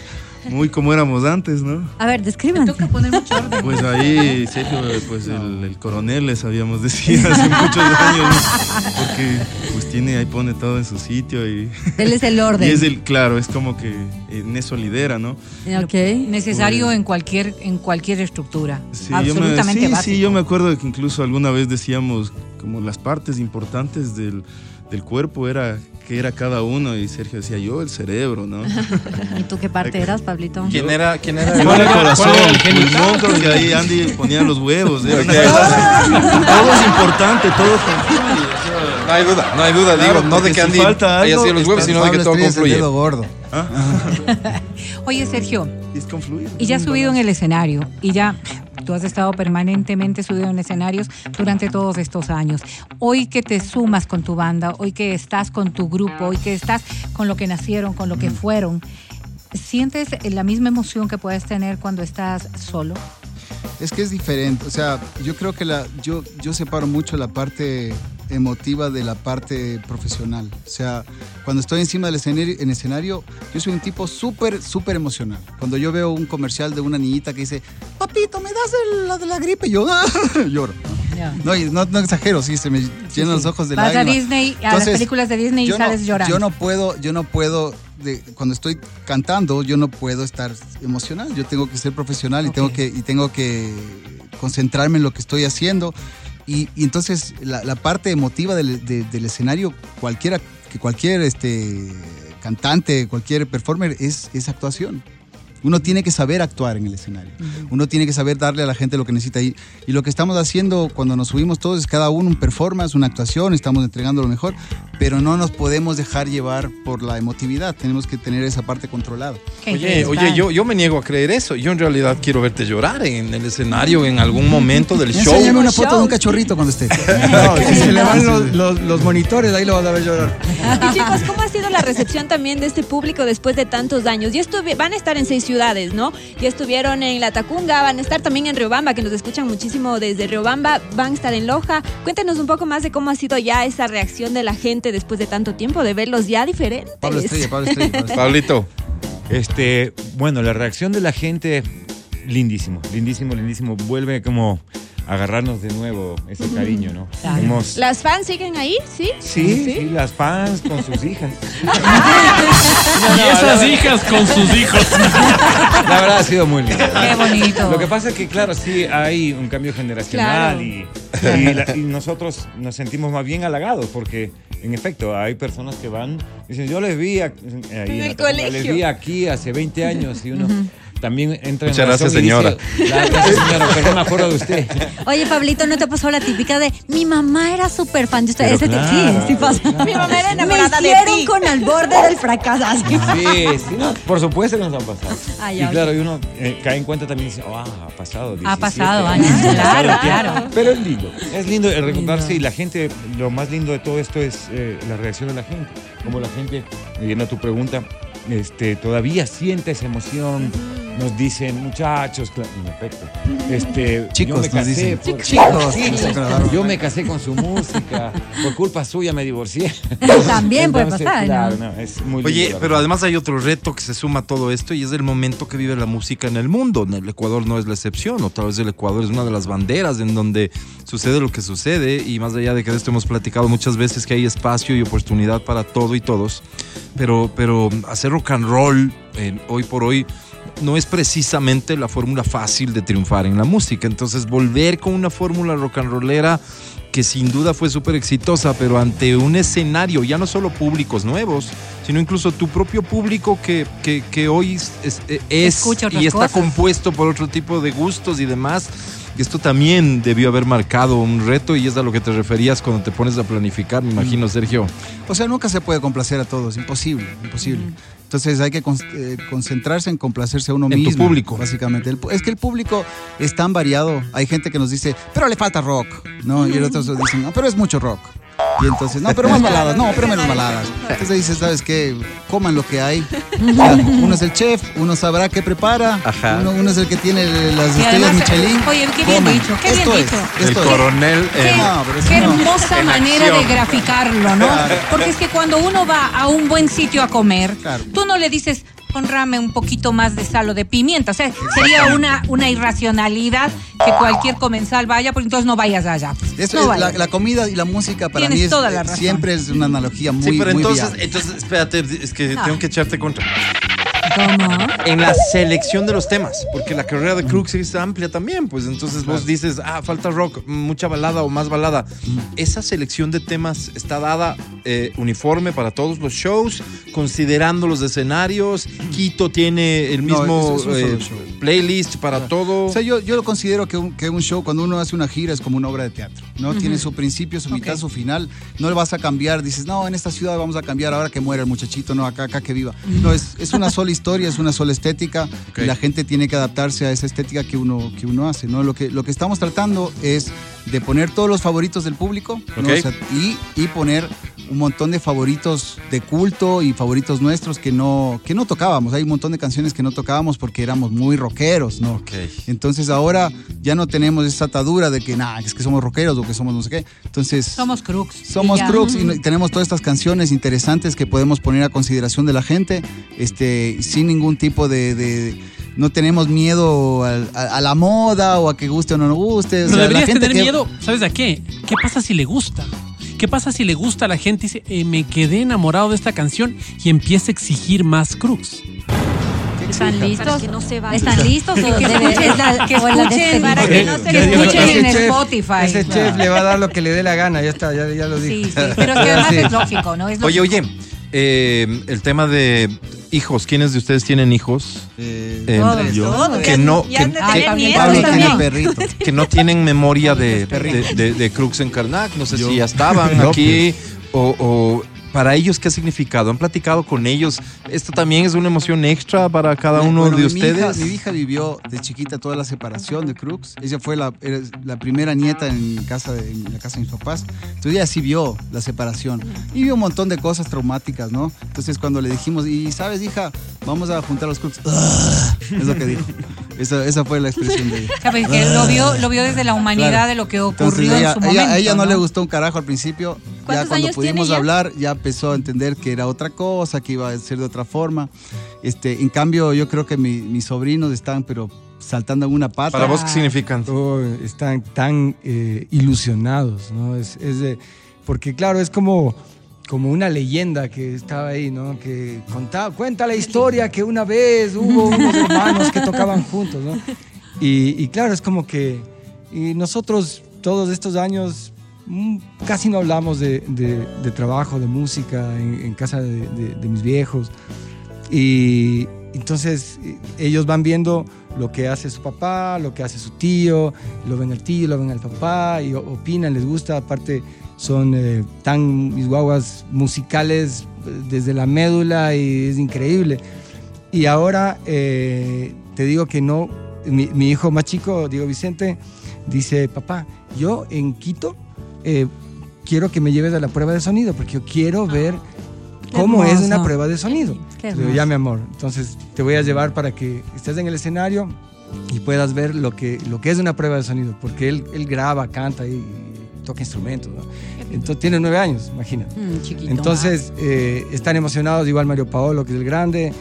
muy como éramos antes, ¿no? A ver, descríbanse. Toca poner mucho orden. Pues ahí, Sergio, pues el, el coronel les habíamos decir hace muchos años, ¿no? porque pues tiene, ahí pone todo en su sitio y, Él es el <laughs> orden. y es el, claro, es como que en eso lidera, ¿no? Ok. Necesario Pues- en cualquier, en cualquier estructura. Sí, yo me, Absolutamente sí, básico. sí, yo me acuerdo que incluso alguna vez decíamos como las partes importantes del, del cuerpo era que era cada uno y Sergio decía yo el cerebro, ¿no? <laughs> ¿Y tú qué parte eras, Pablito? ¿Quién era? ¿Quién era? Yo el corazón, no, creo que ahí Andy ponía los huevos, así. todo es importante, todo sea, <laughs> No hay duda, no hay duda. Claro, digo, no de que si Andy falta haya algo, sido los huevos, sino de que todo es el confluye. dedo gordo. <laughs> Oye, Sergio, es y ya has subido en el escenario y ya tú has estado permanentemente subido en escenarios durante todos estos años. Hoy que te sumas con tu banda, hoy que estás con tu grupo, hoy que estás con lo que nacieron, con lo que fueron, ¿sientes la misma emoción que puedes tener cuando estás solo? Es que es diferente, o sea, yo creo que la, yo, yo separo mucho la parte emotiva de la parte profesional. O sea, cuando estoy encima del escenario, en escenario yo soy un tipo súper, súper emocional. Cuando yo veo un comercial de una niñita que dice, papito, ¿me das el- la de la gripe? Yo <laughs> lloro. No, y no, no exagero, sí, se me llenan los ojos de Vas a lágrimas. Disney, a las películas de Disney y yo no- sales llorando. Yo no puedo, yo no puedo, de- cuando estoy cantando, yo no puedo estar emocional. Yo tengo que ser profesional y, tengo, que, y tengo que concentrarme en lo que estoy haciendo. Y, y entonces la, la parte emotiva del, de- del escenario, cualquiera, que cualquier este, cantante, cualquier performer, es, es actuación. Uno tiene que saber actuar en el escenario. Uno tiene que saber darle a la gente lo que necesita. Y, y lo que estamos haciendo cuando nos subimos todos es cada uno un performance, una actuación, estamos entregando lo mejor, pero no nos podemos dejar llevar por la emotividad. Tenemos que tener esa parte controlada. Oye, oye, yo, yo me niego a creer eso. Yo en realidad quiero verte llorar en el escenario en algún momento del show. Enséñame una foto de un cachorrito cuando esté. <laughs> No, <laughs> si se le van los, los- los monitores, ahí lo vas a ver llorar. Y chicos, ¿cómo ha sido la recepción también de este público después de tantos años? Ya van a estar en seis ciudades, ¿no? Ya estuvieron en La Tacunga, van a estar también en Riobamba, que nos escuchan muchísimo desde Riobamba, van a estar en Loja. Cuéntenos un poco más de cómo ha sido ya esa reacción de la gente después de tanto tiempo, de verlos ya diferentes. Pablo Estrella, Pablo Estrella. Pablo <laughs> Estrella. Pablito. Este, bueno, la reacción de la gente, lindísimo, lindísimo, lindísimo. Vuelve como a agarrarnos de nuevo ese cariño, ¿no? Claro. Hemos- ¿Las fans siguen ahí? ¿Sí? sí, sí, las fans con sus hijas. <laughs> Y esas hijas con sus hijos. La verdad ha sido muy lindo. Qué bonito. Lo que pasa es que, claro, sí hay un cambio generacional Claro. y, y la- y nosotros nos sentimos más bien halagados porque, en efecto, hay personas que van dicen, yo les vi, a- ahí en el la Tacunga, colegio. les vi aquí hace 20 años y uno también entra Muchas en gracias, razón señora. dice, "La- Gracias, <laughs> señora, pero no me acuerdo de usted. Oye, Pablito, ¿no te pasó la típica de mi mamá era súper fan de usted? Ese claro, sí, sí pasa. Mi mamá era Me enamorada de hicieron ti. con al borde del fracaso. así. Sí, sí, no, por supuesto que nos ha pasado. Ah, y claro, y uno eh, cae en cuenta también y dice, ah, ha pasado 17 Ha pasado años, claro, el tiempo". claro. Pero es lindo, es lindo el recordarse y la gente, lo más lindo de todo esto es eh, la reacción de la gente. Como la gente, yendo a tu pregunta, este, todavía siente esa emoción. Nos dicen, muchachos, en efecto, este, Chicos, yo me casé, por- Chicos, Sí, yo me casé con su música, por culpa suya me divorcié. También puede Entonces, pasar, claro, ¿no? no, es muy Oye, lindo, pero además hay otro reto que se suma a todo esto y es el momento que vive la música en el mundo. En el Ecuador no es la excepción, otra vez el Ecuador es una de las banderas en donde sucede lo que sucede y más allá de que de esto hemos platicado muchas veces que hay espacio y oportunidad para todo y todos, pero, pero hacer rock and roll eh, hoy por hoy no es precisamente la fórmula fácil de triunfar en la música. Entonces, volver con una fórmula rock and rollera que sin duda fue súper exitosa, pero ante un escenario, ya no solo públicos nuevos, sino incluso tu propio público que, que, que hoy es, y está cosas. compuesto por otro tipo de gustos y demás. Esto también debió haber marcado un reto y es a lo que te referías cuando te pones a planificar, me imagino, Sergio. O sea, nunca se puede complacer a todos, imposible, imposible. Entonces hay que con- eh, concentrarse en complacerse a uno En tu mismo. público. Básicamente. El pu- es que el público es tan variado. Hay gente que nos dice, pero le falta rock, ¿no? Y otros dicen, no, pero es mucho rock. Y entonces, no, pero más baladas, no, pero menos baladas. Entonces dices, ¿sabes qué? Coman lo que hay. O sea, uno es el chef, uno sabrá qué prepara, Ajá. uno, uno es el que tiene las Y estrellas además, Michelin. oye, qué bien Coman. dicho, qué bien Esto es, dicho. esto El es. coronel. Qué, eh, No, pero eso qué no. hermosa En manera acción. de graficarlo, ¿no? Porque es que cuando uno va a un buen sitio a comer, Claro. tú no le dices, ponrame un poquito más de sal o de pimienta. O sea, sería una, una irracionalidad que cualquier comensal vaya, pues entonces no vayas allá. Eso No es, vayas. la, la comida y la música para Tienes mí es, toda la razón. siempre es una analogía muy, sí, pero muy entonces, viable. entonces, espérate, es que No. tengo que echarte contra. ¿Cómo? En la selección de los temas, porque la carrera de Crux es amplia también, pues entonces vos dices, ah, falta rock, mucha balada o más balada. Esa selección de temas está dada eh, uniforme para todos los shows, considerando los escenarios. Quito tiene el No, mismo es- es un solo eh, playlist para todo. O sea, yo, yo lo considero que un, que un show, cuando uno hace una gira, es como una obra de teatro, ¿no? Tiene su principio, su mitad, Ok. su final. No le vas a cambiar, dices, no, en esta ciudad vamos a cambiar ahora que muere el muchachito, no, acá, acá que viva. No, es, es una sola historia, es una sola estética y la gente tiene que adaptarse a esa estética que uno, que uno hace, ¿no? Lo que, lo que estamos tratando es de poner todos los favoritos del público ¿no? Ok. O sea, y, y poner un montón de favoritos de culto y favoritos nuestros que no, que no tocábamos. Hay un montón de canciones que no tocábamos porque éramos muy rockeros, ¿no? Ok. Entonces ahora ya no tenemos esa atadura de que, nada, es que somos rockeros o que somos no sé qué. Entonces Somos crooks. somos Y crooks y, no- y tenemos todas estas canciones interesantes que podemos poner a consideración de la gente, este, sin ningún tipo de... de- no tenemos miedo al- a, a la moda o a que guste o no nos guste. O Pero sea, la deberías gente tener que- miedo, ¿sabes a qué? ¿Qué pasa si le gusta? ¿Qué pasa si le gusta a la gente y dice, eh, me quedé enamorado de esta canción y empieza a exigir más Crux? ¿Están listos? Para que no se vayan. ¿Están listos? o Que escuchen, es la- que para que no se escuchen en chef- Spotify. Ese chef le va a dar lo que le dé la gana, ya está, ya, ya lo dije. Sí, sí, pero que <laughs> además Sí. es lógico, ¿no? Es Oye, oye, eh, el tema de hijos, ¿quiénes de ustedes tienen hijos? Eh, Todos, yo. todos. Que no, que, que- Pablo tiene perrito. que tienen memoria de, de, de- de Crux en Karnak. No sé si ya estaban <laughs> No, aquí o, o para ellos qué ha significado. ¿Han platicado con ellos? Esto también es una emoción extra para cada uno Bueno, de mi hija- ustedes. mi hija vivió de chiquita toda la separación de Crux. Ella fue la, era la primera nieta en, casa de, en la casa de mis papás. Entonces ella sí vio la separación. Y vio un montón de cosas traumáticas, ¿no? Entonces cuando le dijimos, y sabes, hija, vamos a juntar los Crux. <laughs> Es lo que dijo. Esa, esa fue la expresión de ella. <laughs> ¿Sabes? Que lo vio, lo vio desde la humanidad Claro. de lo que Entonces ocurrió ella, en su ella- momento. a ella no, ¿no? le gustó un carajo al principio. Ya ¿Cuántos cuando años pudimos hablar, ya empezó a entender que era otra cosa, que iba a ser de otra forma. Este, en cambio, yo creo que mi- mis sobrinos están, pero saltando en una pata. ¿Para vos qué significan? Oh, están tan eh, ilusionados, ¿no? Es, es de- porque claro, es como, como una leyenda que estaba ahí, ¿no? Que contaba, cuenta la historia que una vez hubo unos <laughs> hermanos que tocaban juntos, ¿no? Y, y claro, es como que y nosotros todos estos años casi no hablamos de, trabajo, de música en, casa de, mis viejos. Y entonces eh, ellos van viendo lo que hace su papá, lo que hace su tío, lo ven al tío, lo ven al papá y opinan, les gusta. Aparte son eh, tan mis guaguas musicales eh, desde la médula y es increíble. Y ahora eh, te digo que no, mi, mi hijo más chico, Diego Vicente, dice, papá, yo en Quito eh, quiero que me lleves a la prueba de sonido porque yo quiero ver cómo es una prueba de sonido. Qué digo, ya mi amor, entonces te voy a llevar para que estés en el escenario y puedas ver lo que, lo que es una prueba de sonido, porque él, él graba, canta y, toca instrumentos. ¿no? Entonces tiene nueve años, imagínate. Mm. Entonces eh, están emocionados, igual Mario Paolo, que es el grande,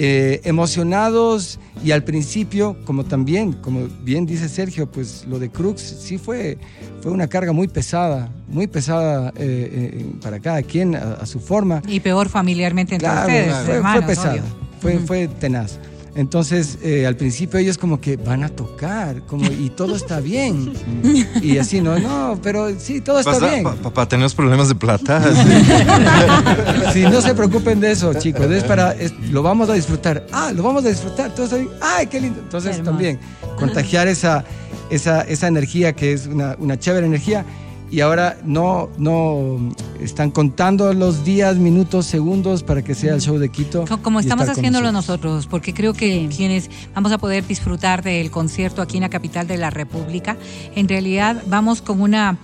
eh, emocionados y al principio, como también, como bien dice Sergio, pues lo de Crux sí fue, fue una carga muy pesada, muy pesada eh, eh, para cada quien a, a su forma. Y peor familiarmente entre Claro, ustedes, fue, pesada, obvio. fue, fue tenaz. Entonces, eh, al principio ellos como que van a tocar, como, y todo está bien. <laughs> Y así, no, no, pero sí, todo está Pasa- bien. pa- Papá, tenemos problemas de plata. <laughs> <laughs> Sí, no se preocupen de eso, chicos. Es para, es- lo vamos a disfrutar. Ah, lo vamos a disfrutar. Todo está bien. Ay, qué lindo. Entonces Qué también contagiar esa, esa, esa energía que es una, una chévere energía. Y ahora no, no están contando los días, minutos, segundos para que sea el show de Quito. Co- Como estamos haciéndolo nosotros. nosotros, porque creo que quienes vamos a poder disfrutar del concierto aquí en la capital de la República, en realidad vamos con una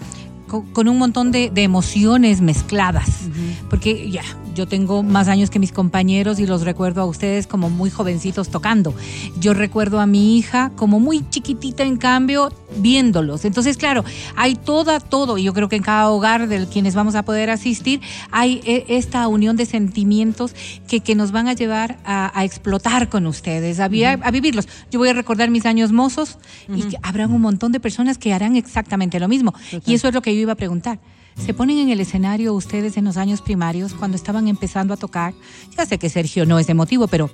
co- con un montón de, de emociones mezcladas, porque ya, yo tengo más años que mis compañeros y los recuerdo a ustedes como muy jovencitos tocando. Yo recuerdo a mi hija como muy chiquitita, en cambio, viéndolos. Entonces, claro, hay toda, todo, y yo creo que en cada hogar de quienes vamos a poder asistir, hay eh, esta unión de sentimientos que, que nos van a llevar a, a explotar con ustedes, a, vi- a vivirlos. Yo voy a recordar mis años mozos y que habrán un montón de personas que harán exactamente lo mismo. Y eso es lo que yo iba a preguntar. ¿Se ponen en el escenario ustedes en los años primarios cuando estaban empezando a tocar? Ya sé que Sergio no es emotivo, pero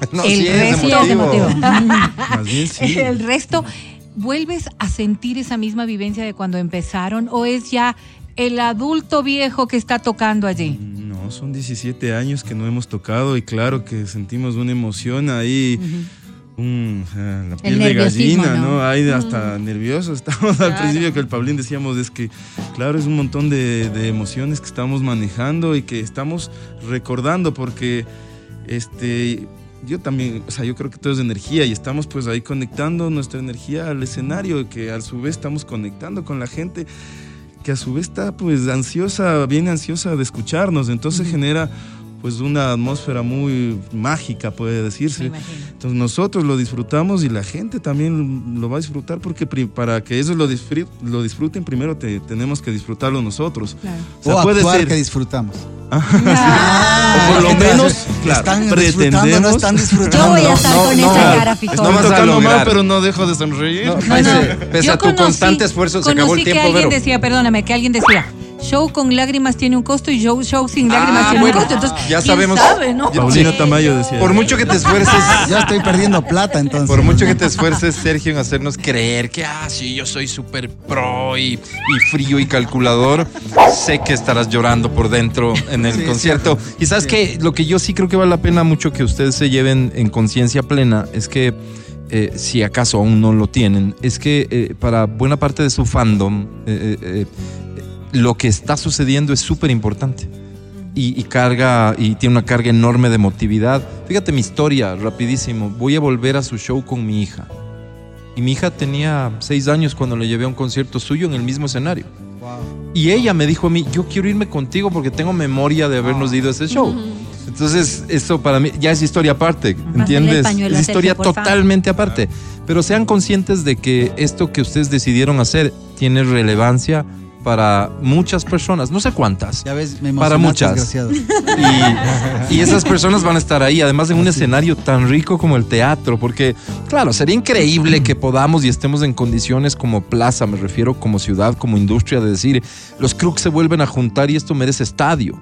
<laughs> No, el sí es resto emotivo. <laughs> Más bien sí. <laughs> el resto, ¿vuelves a sentir esa misma vivencia de cuando empezaron o es ya el adulto viejo que está tocando allí? No, son 17 años que no hemos tocado y claro que sentimos una emoción ahí. Ah, la piel de gallina, ¿no? ¿no? Ahí hasta nerviosos <laughs> estábamos al principio que el Pablín decíamos es que, claro, es un montón de, de emociones que estamos manejando y que estamos recordando porque, este, yo también, o sea, yo creo que todo es energía y estamos pues ahí conectando nuestra energía al escenario, que a su vez estamos conectando con la gente que a su vez está pues ansiosa, bien ansiosa de escucharnos, entonces genera pues una atmósfera muy mágica, puede decirse. Entonces nosotros lo disfrutamos y la gente también lo va a disfrutar porque para que ellos lo, disfrut- lo disfruten primero te- tenemos que disfrutarlo nosotros. O sea, o puede actuar ser- que disfrutamos. o por lo menos claro, están disfrutando, no pretendemos- están disfrutando. Yo voy a estar con esa cara, vas a tocando mal, pero no dejo de sonreír. No, pese, pese a tu conocí- constante esfuerzo, se acabó el conocí que tiempo, alguien Vero. decía, perdóname, que alguien decía, show con lágrimas tiene un costo y show, show sin lágrimas Ah, tiene bueno, un costo. Entonces, ya ¿quién sabemos. sabe, no? Paulina sí. Tamayo decía. Por mucho que te esfuerces, Ya estoy perdiendo plata entonces. por mucho que te esfuerces, Sergio, en hacernos creer que, ah, sí, yo soy súper pro y, y frío y calculador, sé que estarás llorando por dentro en el Sí, concierto. Y sabes que lo que yo sí creo que vale la pena mucho que ustedes se lleven en conciencia plena es que, eh, si acaso aún no lo tienen, es que eh, para buena parte de su fandom, eh, eh, lo que está sucediendo es súper importante. Y, y carga, y tiene una carga enorme de emotividad. Fíjate mi historia, rapidísimo. Voy a volver a su show con mi hija. Y mi hija tenía seis años cuando le llevé a un concierto suyo en el mismo escenario. Y ella me dijo a mí, yo quiero irme contigo porque tengo memoria de habernos ido a ese show. Entonces, eso para mí ya es historia aparte, ¿entiendes? pañuelo Es historia Sergio, totalmente aparte. Pero sean conscientes de que esto que ustedes decidieron hacer tiene relevancia para muchas personas, no sé cuántas. Ya ves, me Para muchas. Y, y esas personas van a estar ahí, además en un escenario tan rico como el teatro, porque, claro, sería increíble que podamos y estemos en condiciones como plaza, me refiero como ciudad, como industria, de decir, los crooks se vuelven a juntar y esto merece estadio.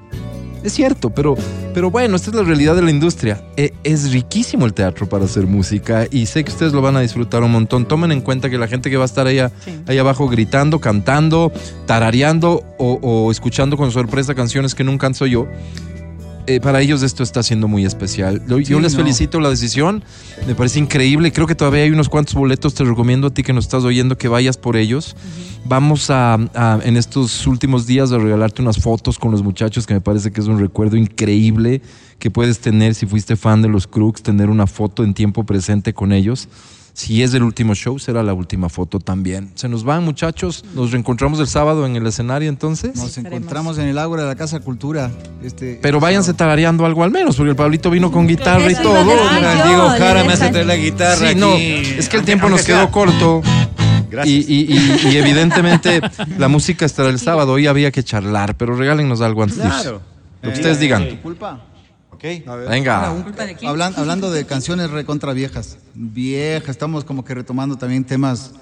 Es cierto, pero, pero bueno, esta es la realidad de la industria. E- es riquísimo el teatro para hacer música y sé que ustedes lo van a disfrutar un montón. Tomen en cuenta que la gente que va a estar ahí, a- ahí abajo gritando, cantando, tarareando o, o escuchando con sorpresa canciones que nunca canto yo, eh, para ellos esto está siendo muy especial. Yo Sí, les no. felicito la decisión, me parece increíble. Creo que todavía hay unos cuantos boletos. Te recomiendo a ti que nos estás oyendo que vayas por ellos. Vamos a, a, en estos últimos días a regalarte unas fotos con los muchachos que me parece que es un recuerdo increíble que puedes tener si fuiste fan de los Crooks, tener una foto en tiempo presente con ellos. Si es el último show, será la última foto también. Se nos van, muchachos. Nos reencontramos el sábado en el escenario entonces. Nos encontramos en el Ágora de la Casa Cultura. Este, Pero váyanse tarareando algo al menos, porque el Pablito vino con guitarra y todo. Diego Jara me hace traer la guitarra Sí, aquí. no, es que el tiempo nos quedó corto. Gracias. Y, y- y- y <laughs> evidentemente la música estará el sábado. Hoy había que charlar, pero regálennos algo antes. Claro. Lo que ustedes digan. ¿Tu culpa? Ok. Venga. Hablan- <laughs> hablando de canciones recontra viejas. Viejas, estamos como que retomando también temas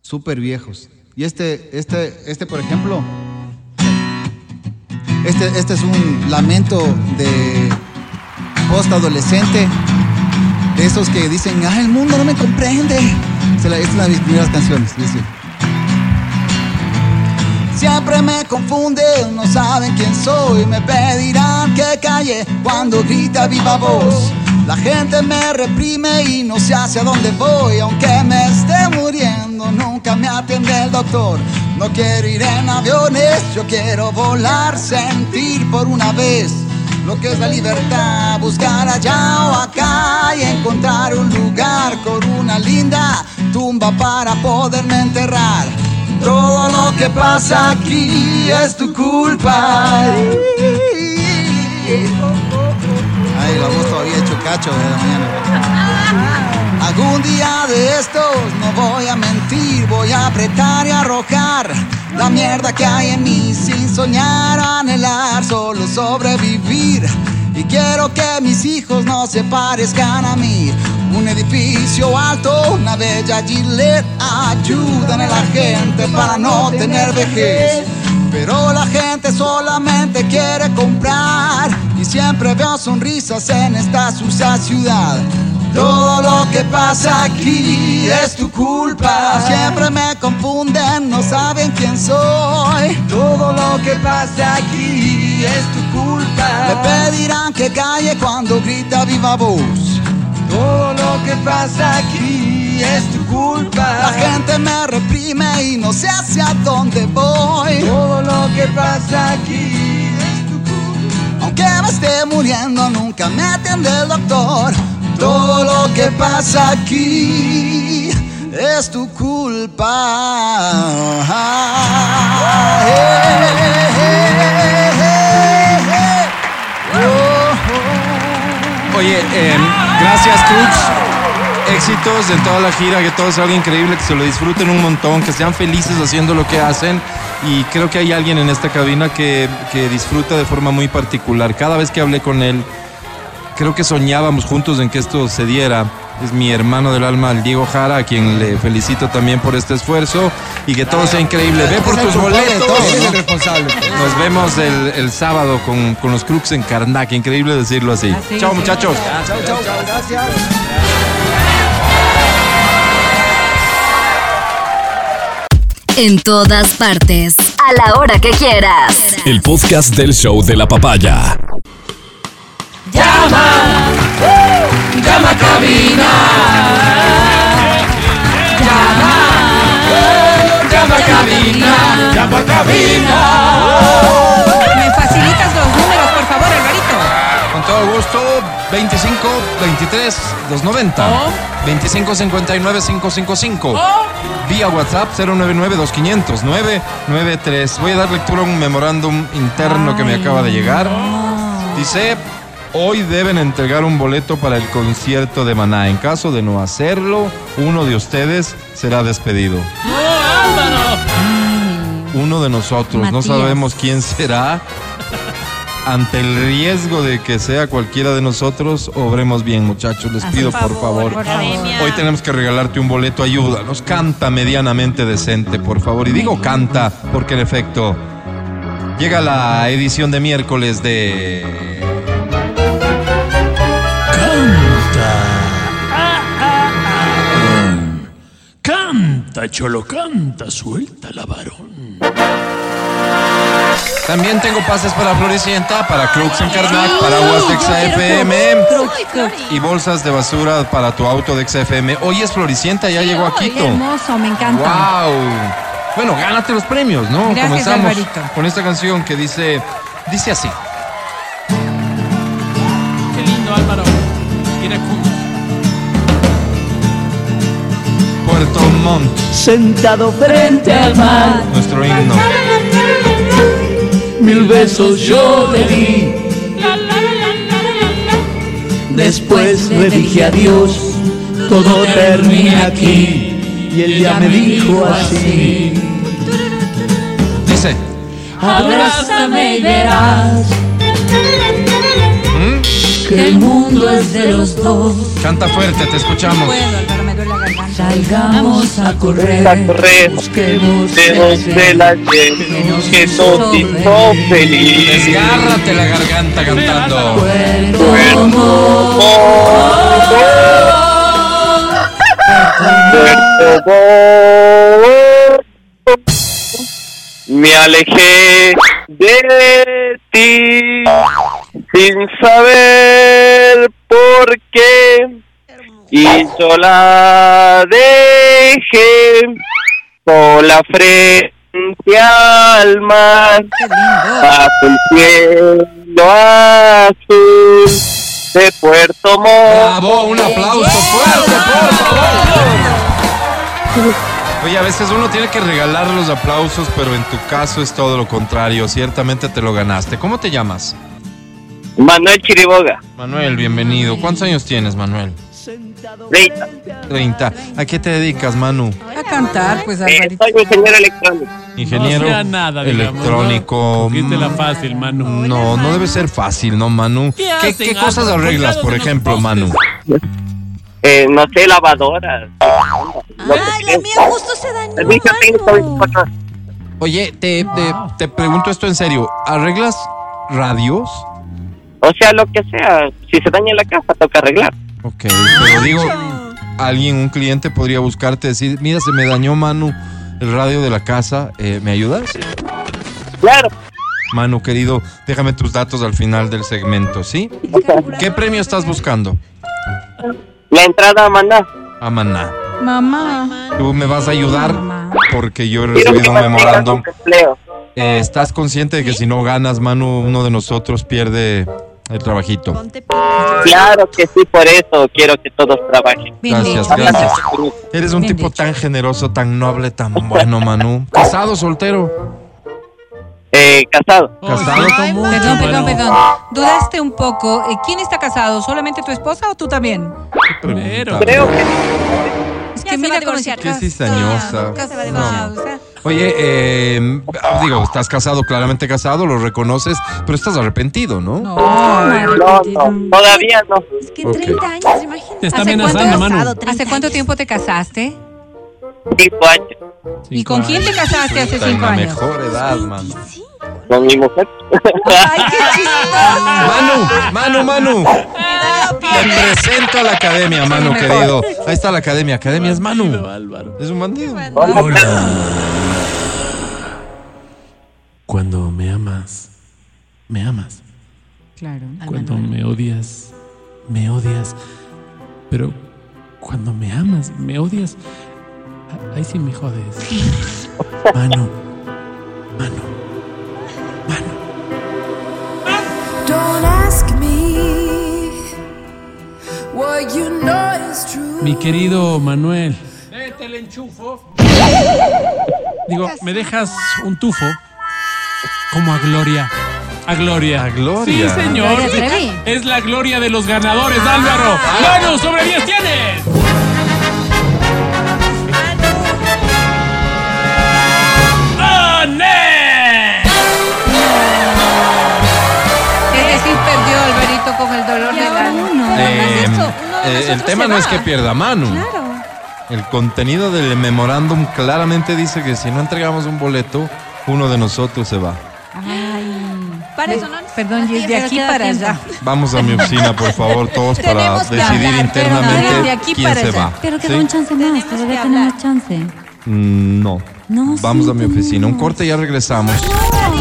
súper viejos. Y este, este, este, por ejemplo, este, este es un lamento de post-adolescente de esos que dicen, ah, el mundo no me comprende. Es una de mis primeras canciones. dice. Siempre me confunden, no saben quién soy. Me pedirán que calle cuando grita viva voz. La gente me reprime y no sé hacia dónde voy. Aunque me esté muriendo, nunca me atiende el doctor. No quiero ir en aviones, yo quiero volar, sentir por una vez lo que es la libertad. Buscar allá o acá y encontrar un lugar con una linda tumba para poderme enterrar. Todo lo que pasa aquí es tu culpa. Ay, la voz todavía hecho cacho de la mañana. Algún día de estos no voy a mentir, voy a apretar y arrojar la mierda que hay en mí sin soñar, anhelar, solo sobrevivir. Y quiero que mis hijos no se parezcan a mí. Un edificio alto, una bella gilet, ayudan a la gente para no tener vejez. Pero la gente solamente quiere comprar y siempre veo sonrisas en esta sucia ciudad. Todo lo que pasa aquí es tu culpa. Siempre me confunden, no saben quién soy. Todo lo que pasa aquí es tu culpa. Me pedirán que calle cuando grita viva voz. Todo lo que pasa aquí es tu culpa. La gente me reprime y no sé hacia dónde voy. Todo lo que pasa aquí es tu culpa. Aunque me esté muriendo, nunca me atiende el doctor. Todo lo que pasa aquí es tu culpa. Oye, eh, gracias Cruz. Éxitos en toda la gira, que todo salga increíble, que se lo disfruten un montón, que sean felices haciendo lo que hacen. Y creo que hay alguien en esta cabina que, que disfruta de forma muy particular. Cada vez que hablé con él, creo que soñábamos juntos en que esto se diera. Es mi hermano del alma, el Diego Jara, a quien le felicito también por este esfuerzo y que todo sea increíble. Ve por tus boletos. Él es el responsable. Nos vemos el, el sábado con, con los Crux en Karnak. Increíble decirlo así. Así, Chao, sí. muchachos. Chao, chao, gracias. En todas partes. A la hora que quieras. El podcast del show de la papaya. ¿Me facilitas los números, por favor, Alvarito? Con todo gusto, 25 23 290. 25 59 555. Vía WhatsApp 099 2500 993. Voy a dar lectura a un memorándum interno que me acaba de llegar. Dice, hoy deben entregar un boleto para el concierto de Maná. En caso de no hacerlo, uno de ustedes será despedido. Uno de nosotros, no sabemos quién será. Ante el riesgo de que sea cualquiera de nosotros, obremos bien, muchachos. Les pido por favor. por favor. Hoy tenemos que regalarte un boleto, ayúdanos. Canta medianamente decente, por favor. Y digo canta, porque en efecto, llega la edición de miércoles de. Canta, cholo, canta, suelta la varón. También tengo pases para Floricienta, para Crux en Karnak, para Aguas de XFM y bolsas de basura para tu auto de XFM. Hoy es Floricienta, ya llegó a Qué Quito. hermoso, me encanta. ¡Wow! Bueno, gánate los premios, ¿no? Gracias, Comenzamos Alvarito. con esta canción que dice, dice así. Qué lindo, Álvaro. Sentado frente al mar, nuestro himno. mil besos yo le di. Después le dije adiós, todo termina aquí. Y él ya me dijo así. Dice, Abrázame y verás ¿Mm? que el mundo es de los dos. canta fuerte, te escuchamos. Puedo, Salgamos a correr. A correr. Busquemos Dedos de la que nos hizo feliz. Desgárrate la garganta cantando. Me alejé de ti sin saber por qué y yo la dejé sola frente al mar bajo el cielo azul de Puerto Montt. Bravo, un aplauso fuerte, por favor. Oye, a veces uno tiene que regalar los aplausos, pero en tu caso es todo lo contrario. Ciertamente te lo ganaste. ¿Cómo te llamas? Manuel Chiriboga. Manuel, bienvenido. ¿Cuántos años tienes, Manuel? 30. 30. ¿A qué te dedicas, Manu? A cantar, pues, Eh, Alvarito. soy ingeniero electrónico. Ingeniero No sea nada, digamos, electrónico. Cogiste la fácil, Manu. No, no debe ser fácil, ¿no, Manu? ¿Qué ¿Qué, qué cosas Ah, arreglas, por ejemplo, Manu? Eh, no sé, lavadoras. Ay, la mía justo se dañó. Servicio técnico 24 horas. Oye, te, te, te pregunto esto en serio. ¿Arreglas radios? O sea, lo que sea. Si se daña la casa, toca arreglar. Ok, pero digo, alguien, un cliente podría buscarte y decir, mira, se me dañó Manu el radio de la casa, eh, ¿me ayudas? Claro. Manu, querido, déjame tus datos al final del segmento, ¿sí? ¿Qué premio estás buscando? La entrada a Maná. A Maná. Mamá. Tú me vas a ayudar porque yo he recibido un memorándum. Eh, ¿Estás consciente de que si no ganas, Manu, uno de nosotros pierde el trabajito? Claro que sí, por eso quiero que todos trabajen. Gracias, gracias. Eres un tipo tan generoso, tan noble, tan bueno, Manu. ¿Casado, soltero? Eh, casado. Casado. Perdón, perdón, perdón. Dudaste un poco. Eh, ¿Quién está casado? ¿Solamente tu esposa o tú también? Pregunta. Creo que Es que mira se Qué cizañosa. Nunca se va a No. Oye, eh, digo, estás casado, claramente casado, lo reconoces, pero estás arrepentido, ¿no? No, no, no, todavía no. Es que Ok. 30 años, imagínate. Te está ¿Hace amenazando, cuánto- Manu. ¿Hace cuánto tiempo te casaste? Cinco años. ¿Y con quién te casaste hace cinco la años? mejor edad, Manu. Con mi mujer. ¡Ay, qué chistoso! Manu, Manu, Manu. Te presento a la academia, Manu, querido. Ahí está la academia. Academia es Manu. Es un bandido. Cuando me amas, me amas. Claro. Cuando me odias, me odias. Pero cuando me amas, me odias. Ahí sí me jodes. <laughs> Mano, mano, mano. Don't ask me what you know is true. Mi querido Manuel. Vete el enchufo. Digo, ¿me dejas un tufo? Como a Gloria. A Gloria. A Gloria. Sí, señor. Gloria. Es la gloria de los ganadores, Álvaro. ¡Manu, sobre 10 tienes! Eh, eh, el tema no es que pierda Manu. Claro. El contenido del memorándum claramente dice que si no entregamos un boleto, uno de nosotros se va. Para eso no. Perdón, y es de aquí para allá. <laughs> Vamos a mi oficina, por favor, todos para Tenemos que decidir hablar, pero internamente de aquí quién para se allá. va. Pero ¿Sí? queda un chance más, todavía que tenemos chance. Mm, No. No, Vamos sí, a mi oficina. Un corte y ya regresamos.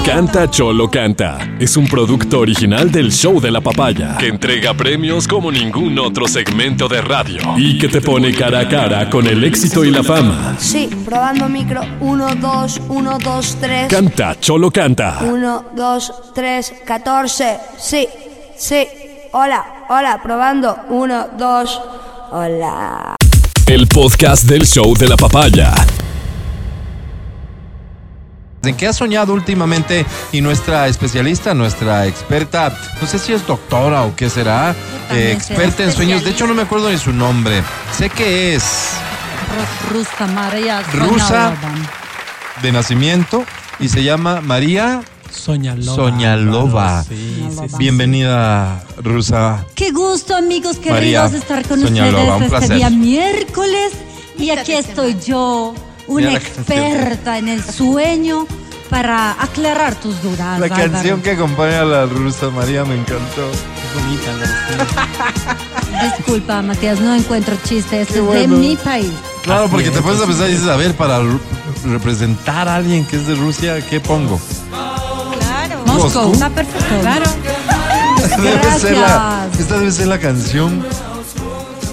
Canta Cholo Canta es un producto original del show de la papaya que entrega premios como ningún otro segmento de radio y que te pone cara a cara con el éxito y la fama. Sí, probando micro. 1, 2, 1, 2, 3. Canta Cholo Canta. 1, 2, 3, 14. Sí, sí. Hola, hola, probando. 1, 2. Hola. El podcast del show de la papaya. ¿En qué has soñado últimamente? Y nuestra especialista, nuestra experta, no sé si es doctora o qué será, eh, experta en sueños. De hecho, no me acuerdo de su nombre. Sé que es Rusa María. Rusa. de nacimiento y se llama María Soñalova. Soñalova. Sí, sí, sí. Bienvenida, Rusa. Qué gusto, amigos María queridos, estar con Soñalova, un ustedes este día miércoles. Y aquí estoy yo, una la experta en el sueño para aclarar tus dudas. La Álvaro. canción que acompaña a la rusa María me encantó. Disculpa, Matías, no encuentro chistes. Qué Es de bueno. mi país. Claro, Así porque te es, puedes a pensar y dices, a ver, para representar a alguien que es de Rusia, ¿qué pongo? Claro. Moscú. Está perfecto. Claro. <laughs> Debe ser la, esta debe ser la canción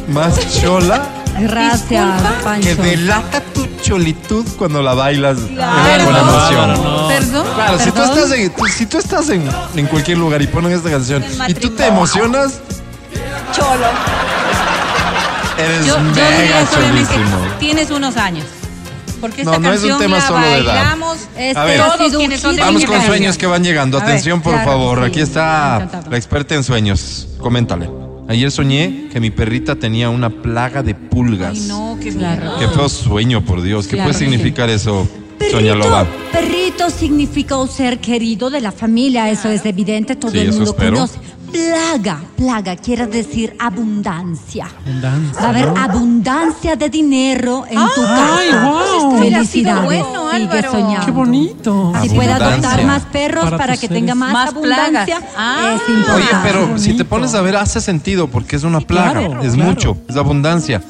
más chola Gracias, Pancho. que delata tu cholitud cuando la bailas Claro. con emoción. No. Perdón. Claro, si tú estás, en, tú- si tú estás en, en cualquier lugar y ponen esta canción y tú te emocionas, Cholo. eres Yo, yo mega diría solamente cholísimo. que tienes unos años. Porque No, esta no es un tema la solo de edad. Este A ver. todos quienes son de. Vamos con sueños que van llegando. A ver, Atención, por claro, favor. sí. Aquí está la experta en sueños. Coméntale. Ayer soñé que mi perrita tenía una plaga de pulgas. Ay, no, qué Claro. Qué feo sueño, por Dios. ¿Qué Claro puede que sí. significar eso, Soña Perrito, Loba? perrito significa un ser querido de la familia, eso es evidente, todo Sí, el mundo espero. conoce. Plaga, plaga quiere decir abundancia. Abundancia, Va a haber ¿no? abundancia de dinero en tu Ay, casa. wow. Felicidades. bueno, Sigue soñando. Qué bonito. Si puede adoptar más perros Para que tenga más, Más abundancia, plagas. Ah. es importante. Oye, pero si te pones a ver, hace sentido porque es una plaga. claro, es claro. mucho, es abundancia.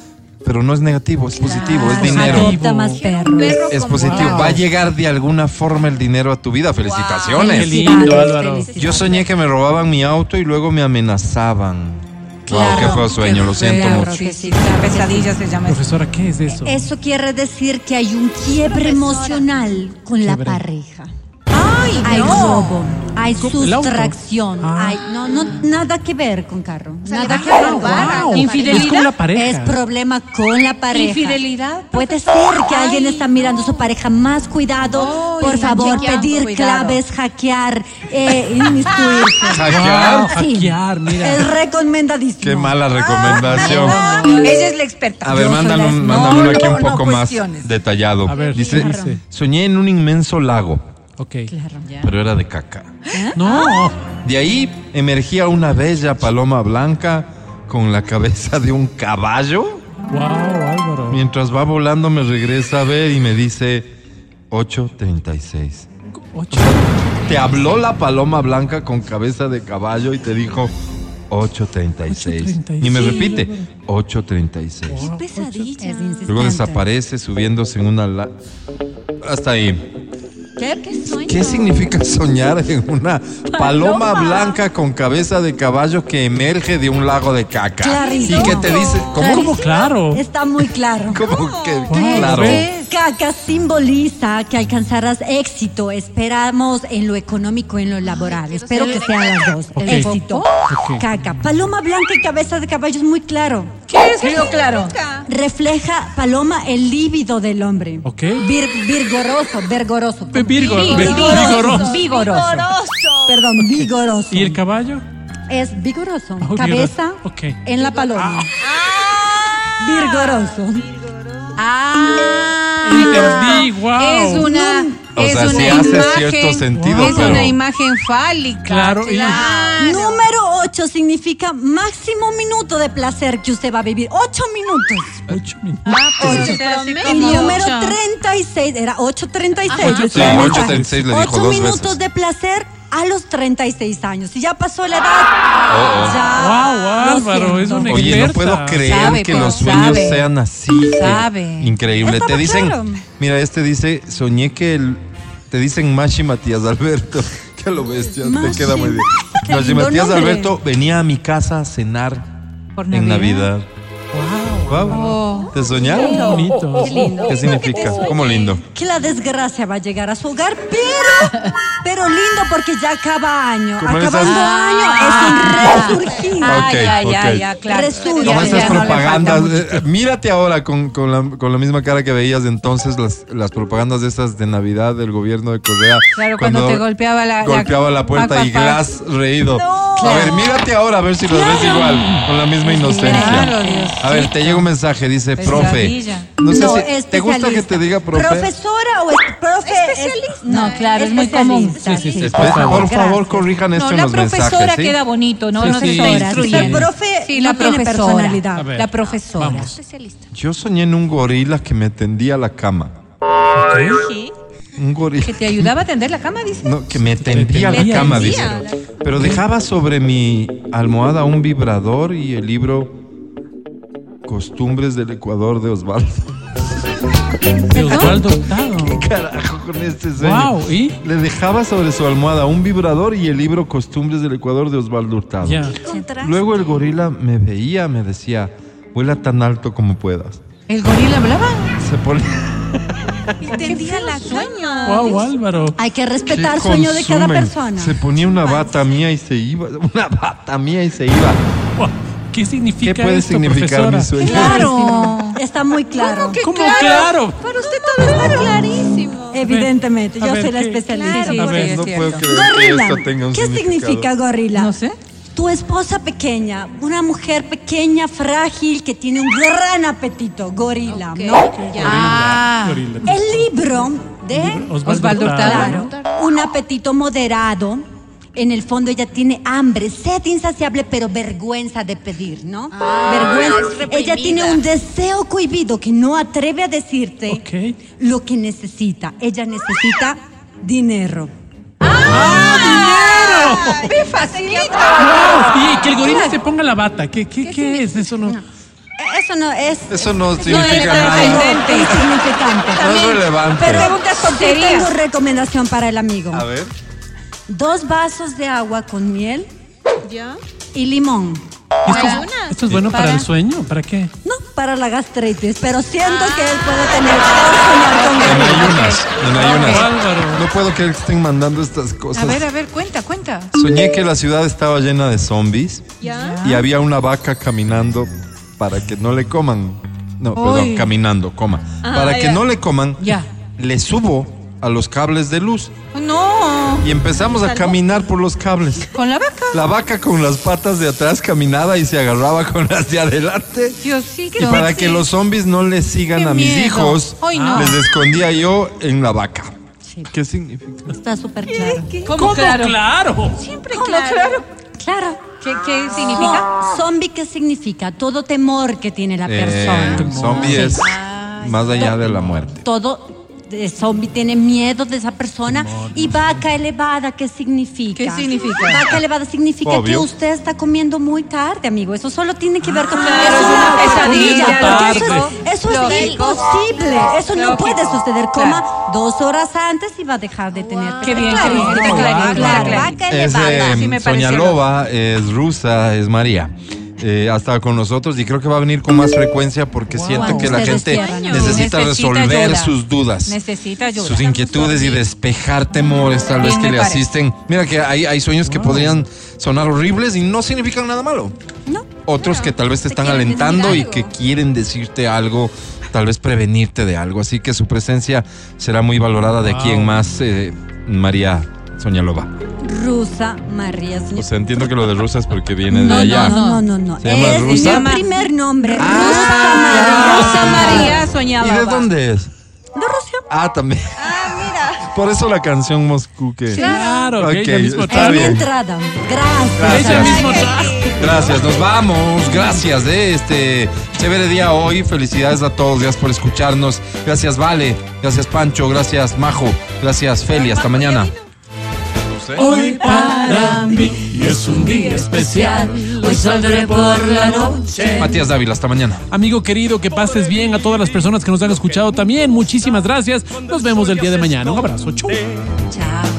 Pero no es negativo, es positivo, es Claro, dinero. Adopta más perros. Es positivo. Va a llegar de alguna forma el dinero a tu vida. Qué Felicitaciones. lindo, Felicidades, Álvaro. Yo soñé que me robaban mi auto y luego me amenazaban. wow, qué feo sueño, lo siento Claro mucho. que sí, claro pesadilla se llama eso. Profesora, ¿qué es eso? Eso quiere decir que hay un quiebre emocional con la pareja. Ay, Hay no. robo, hay sustracción, Ah. hay no, no, nada que ver con carro. sea, nada que ver. Wow. Infidelidad. Es como la pareja. Es problema con la pareja. Infidelidad. Puede ser que alguien está mirando a su pareja más cuidado. Ay, Por favor, pedir cuidado. claves, hackear, eh, <laughs> inmiscuirse. ¿Hackear? Wow, hackear, mira. Es recomendadísimo. Qué mala recomendación. Ella es la experta. A ver, mándalo, la- mándalo No, uno aquí no, un no poco más detallado. A ver, dice, ¿qué dice? soñé en un inmenso lago, Ok. Claro. pero era de caca. No. De ahí emergía una bella paloma blanca con la cabeza de un caballo. Wow, Álvaro. Mientras va volando me regresa a ver y me dice 8.36. Ocho. Te habló la paloma blanca con cabeza de caballo y te dijo 8.36. Y me repite 8.36. Pesadilla. Es Luego desaparece subiéndose en una... la- Hasta ahí. ¿Qué? ¿Qué sueño? ¿Qué significa soñar en una paloma blanca con cabeza de caballo que emerge de un lago de caca? Clarísimo. Y que te dice, ¿cómo? ¿Cómo? Claro. Está muy claro. ¿Cómo que, claro? Caca simboliza que alcanzarás éxito. Esperamos en lo económico y en lo laboral. Espero que sean las dos. Ok. Éxito. Ok. Caca. Paloma blanca y cabeza de caballo es muy claro. ¿Qué es eso, claro? Refleja, paloma, el líbido del hombre. Ok. Vir- virgoroso, vergoroso. Ve- Virgo, vigoroso. Vigoroso. Perdón, vigoroso. ¿Y el caballo? Es vigoroso. Oh, Cabeza vigoroso. Ok. en la paloma. Virgoroso. Ah, Entendí, wow. es una, O es sea, una sí hace imagen, cierto sentido, es pero- una imagen fálica. Claro, y- Número 8 significa máximo minuto de placer que usted va a vivir. 8 minutos. Ocho minutos. Ah, pues, Ocho. El número ocho. 36 era 836. Ajá. decía Sí, el mensaje. 836 le dijo Ocho dos minutos veces. de placer a los 36 años. Si ya pasó la edad, Oh, ya. Wow, lo Álvaro, es una Oye, no puedo creer Sabe, que los sueños sabe. sean así. Sabe. Increíble. Estaba Te dicen, claro. mira, este dice, soñé que el, te dicen Mashi Matías Alberto. <laughs> Que lo bestia, te queda muy bien. <laughs> Mashi Matías nombre. Alberto venía a mi casa a cenar Por en Navidad. Wow. Oh. ¿Te soñaron? Qué bonito. Qué lindo. ¿Qué significa? ¿Cómo lindo? Que la desgracia va a llegar a su hogar, pero, pero lindo porque ya acaba año. Acabando esas- año Ah. es un resurgir. Ah, Ok, ya, ya, ya, claro. Resurge. Como esas ya no propagandas. eh, mírate ahora con, con la, con la misma cara que veías entonces las, las propagandas de esas de Navidad del gobierno de Correa. Claro, cuando te golpeaba la- golpeaba la, puerta y. Glass reído. No. A ver, mírate ahora a ver si lo ves igual, con la misma inocencia. Claro, Dios. A ver, te llega llega un mensaje, dice, profe. Pesadilla. No sé No, si te gusta que te diga profe. Profesora o es- profe. Especialista. No, claro, es muy común. Sí, sí, sí, Espe- por favor. corrijan esto No, en la los profesora mensajes. ¿sí? queda bonito, ¿no? Sí, no sí, se. La profe Sí, no la tiene profesora. personalidad. A ver, La profesora. Vamos. Yo soñé en un gorila que me tendía la cama. Sí. Un gorila. Que te ayudaba a tender la cama, dice. No, que me tendía la cama, dice. Pero dejaba sobre mi almohada un vibrador y el libro Costumbres del Ecuador de Osvaldo. De Osvaldo Hurtado. Carajo, con este sueño. Wow, ¿y? Le dejaba sobre su almohada un vibrador y el libro Costumbres del Ecuador de Osvaldo Hurtado. Ya. Luego el gorila me veía, me decía, vuela tan alto como puedas. ¿El gorila hablaba? Se pone... <laughs> Entendía la sueño. Wow, Álvaro. Hay que respetar el ¿Qué sueño de cada persona. Se ponía <laughs> una bata mía y se iba. Una bata mía y se iba. Wow. ¿Qué significa ¿Qué puede esto, significar profesora? mi sueño? Claro. Está muy claro. ¿Cómo claro? Para usted todo está clarísimo. Evidentemente, A yo ver, soy la especialista. Sí, A ver, no puedo creer Gorila, que esto tenga un ¿qué significa gorila? No sé. Tu esposa pequeña, una mujer pequeña, frágil, que tiene un gran apetito, gorila, ¿no? ya. Ah, Gorila. El libro de Osvaldo Hurtado. Claro, un apetito moderado. En el fondo ella tiene hambre, sed insaciable, pero vergüenza de pedir, ¿no? Ah, es vergüenza. Ella tiene un deseo cohibido que no atreve a decirte Ok. lo que necesita. Ella necesita dinero. ¡Me facilita! Y que el gorila se ponga la bata. ¿Qué, qué, qué es? Eso no. Eso no es. Eso no es significa nada. insignificante. No es relevante. Pero Preguntas sí tonterías. tengo recomendación para el amigo. A ver. Dos vasos de agua con miel ¿Ya? y limón. ¿Esto, es- Ayunas. esto es bueno para, Para- el sueño? ¿Para qué? No, para la gastritis, pero siento que él puede tener soñar con En ayunas, en ayunas. No puedo creer que estén mandando estas cosas. a ver, a ver, cuenta, cuenta. Soñé que la ciudad estaba llena de zombies ¿Ya? y había una vaca caminando para que no le coman. No, perdón, caminando, coma. Ah, para que no le coman, Ya. le subo a los cables de luz No, y empezamos a caminar por los cables. con la vaca. La vaca con las patas de atrás caminaba y se agarraba con las de adelante. Diosito. Y para que los zombies no le sigan Qué a mis miedo. hijos, Ay, no. les escondía yo en la vaca. ¿Qué significa? Está súper claro. ¿Cómo, claro? claro? Siempre ¿Cómo claro. claro? Claro. ¿Qué, qué significa? Zo- Zombie, ¿qué significa? Todo temor que tiene la Eh, persona. zombie es más allá de la muerte. Todo de zombie tiene miedo de esa persona. Y vaca elevada, ¿qué significa? ¿Qué significa? Vaca elevada significa Obvio. que usted está comiendo muy tarde, amigo. Eso solo tiene que ver con claro, Eso es una es pesadilla, Eso es, eso es Lógico. imposible. Eso no puede suceder. Claro. Coma dos horas antes y va a dejar de tener. Qué bien, Claro, qué bien, claro, Vaca Es elevada. eh, Sí me Soñalova, es rusa, es María. Eh, ha estado con nosotros y creo que va a venir con más frecuencia porque siento que la gente necesita, Necesita resolver ayuda. sus dudas. Necesita ayuda. sus inquietudes y despejar temores tal vez que le parece. asisten. Mira que hay, hay sueños que podrían sonar horribles y no significan nada malo. No. Otros que tal vez te están alentando y que quieren decirte algo, tal vez prevenirte de algo. Así que su presencia será muy valorada de aquí en más, eh, María Soñalova. Rusa María. O sea, entiendo que lo de rusa es porque viene de No, allá. no, no, no, no. ¿Se llama Es Rusa? mi primer nombre. Ah, Rusa María. Rosa María soñaba. ¿Y de dónde es? De Rusia. Ah, también. Ah, mira. Por eso la canción Moscú que. Claro, Ok, que ella mismo está bien. entrada. Gracias. Ella mismo trajo. Gracias, nos vamos. Gracias de este chévere día hoy. Felicidades a todos. Gracias por escucharnos. Gracias, Vale. Gracias, Pancho. Gracias, Majo. Gracias, Feli. Hasta mañana. Hoy para mí es un día especial. Hoy saldré por la noche. Matías Dávila, hasta mañana. Amigo querido, que pases bien a todas las personas que nos han escuchado también. Muchísimas gracias. Nos vemos el día de mañana. Un abrazo. Chau.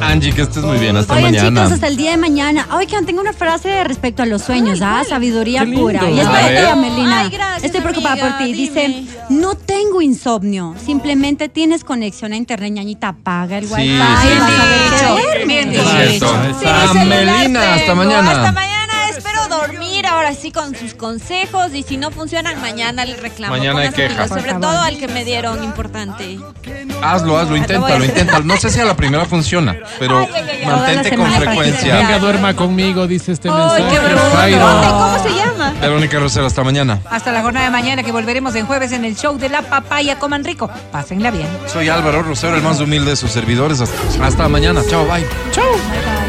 Angie, que estés muy bien. Hasta Oigan, mañana. chicos, hasta el día de mañana. Oigan, tengo una frase respecto a los sueños, ¿ah? Sabiduría pura. Y es para ti, Melina. Ay, gracias, Estoy preocupada amiga, por ti. dime. Dice, no tengo insomnio. Simplemente tienes conexión a internet, ñañita. Apaga el wifi. sí, sí. Cierto. Melina, hasta mañana. Hasta mañana. Ahora así con sus consejos y si no funcionan, mañana le reclamo. Mañana hay quejas. Sobre todo al que me dieron importante. Hazlo, hazlo, inténtalo, inténtalo. No sé si a la primera funciona, pero Ay, ay, ay, ay. mantente con frecuencia. Venga, duerma conmigo, dice este Ay, mensaje. qué. ¿Cómo se llama? Verónica Rosero, hasta mañana. Hasta la jornada de mañana que volveremos en jueves en el show de la papaya. Coman rico. Pásenla bien. Soy Álvaro Rosero, el más humilde de sus servidores. Hasta, hasta mañana. Chao, bye. Chau.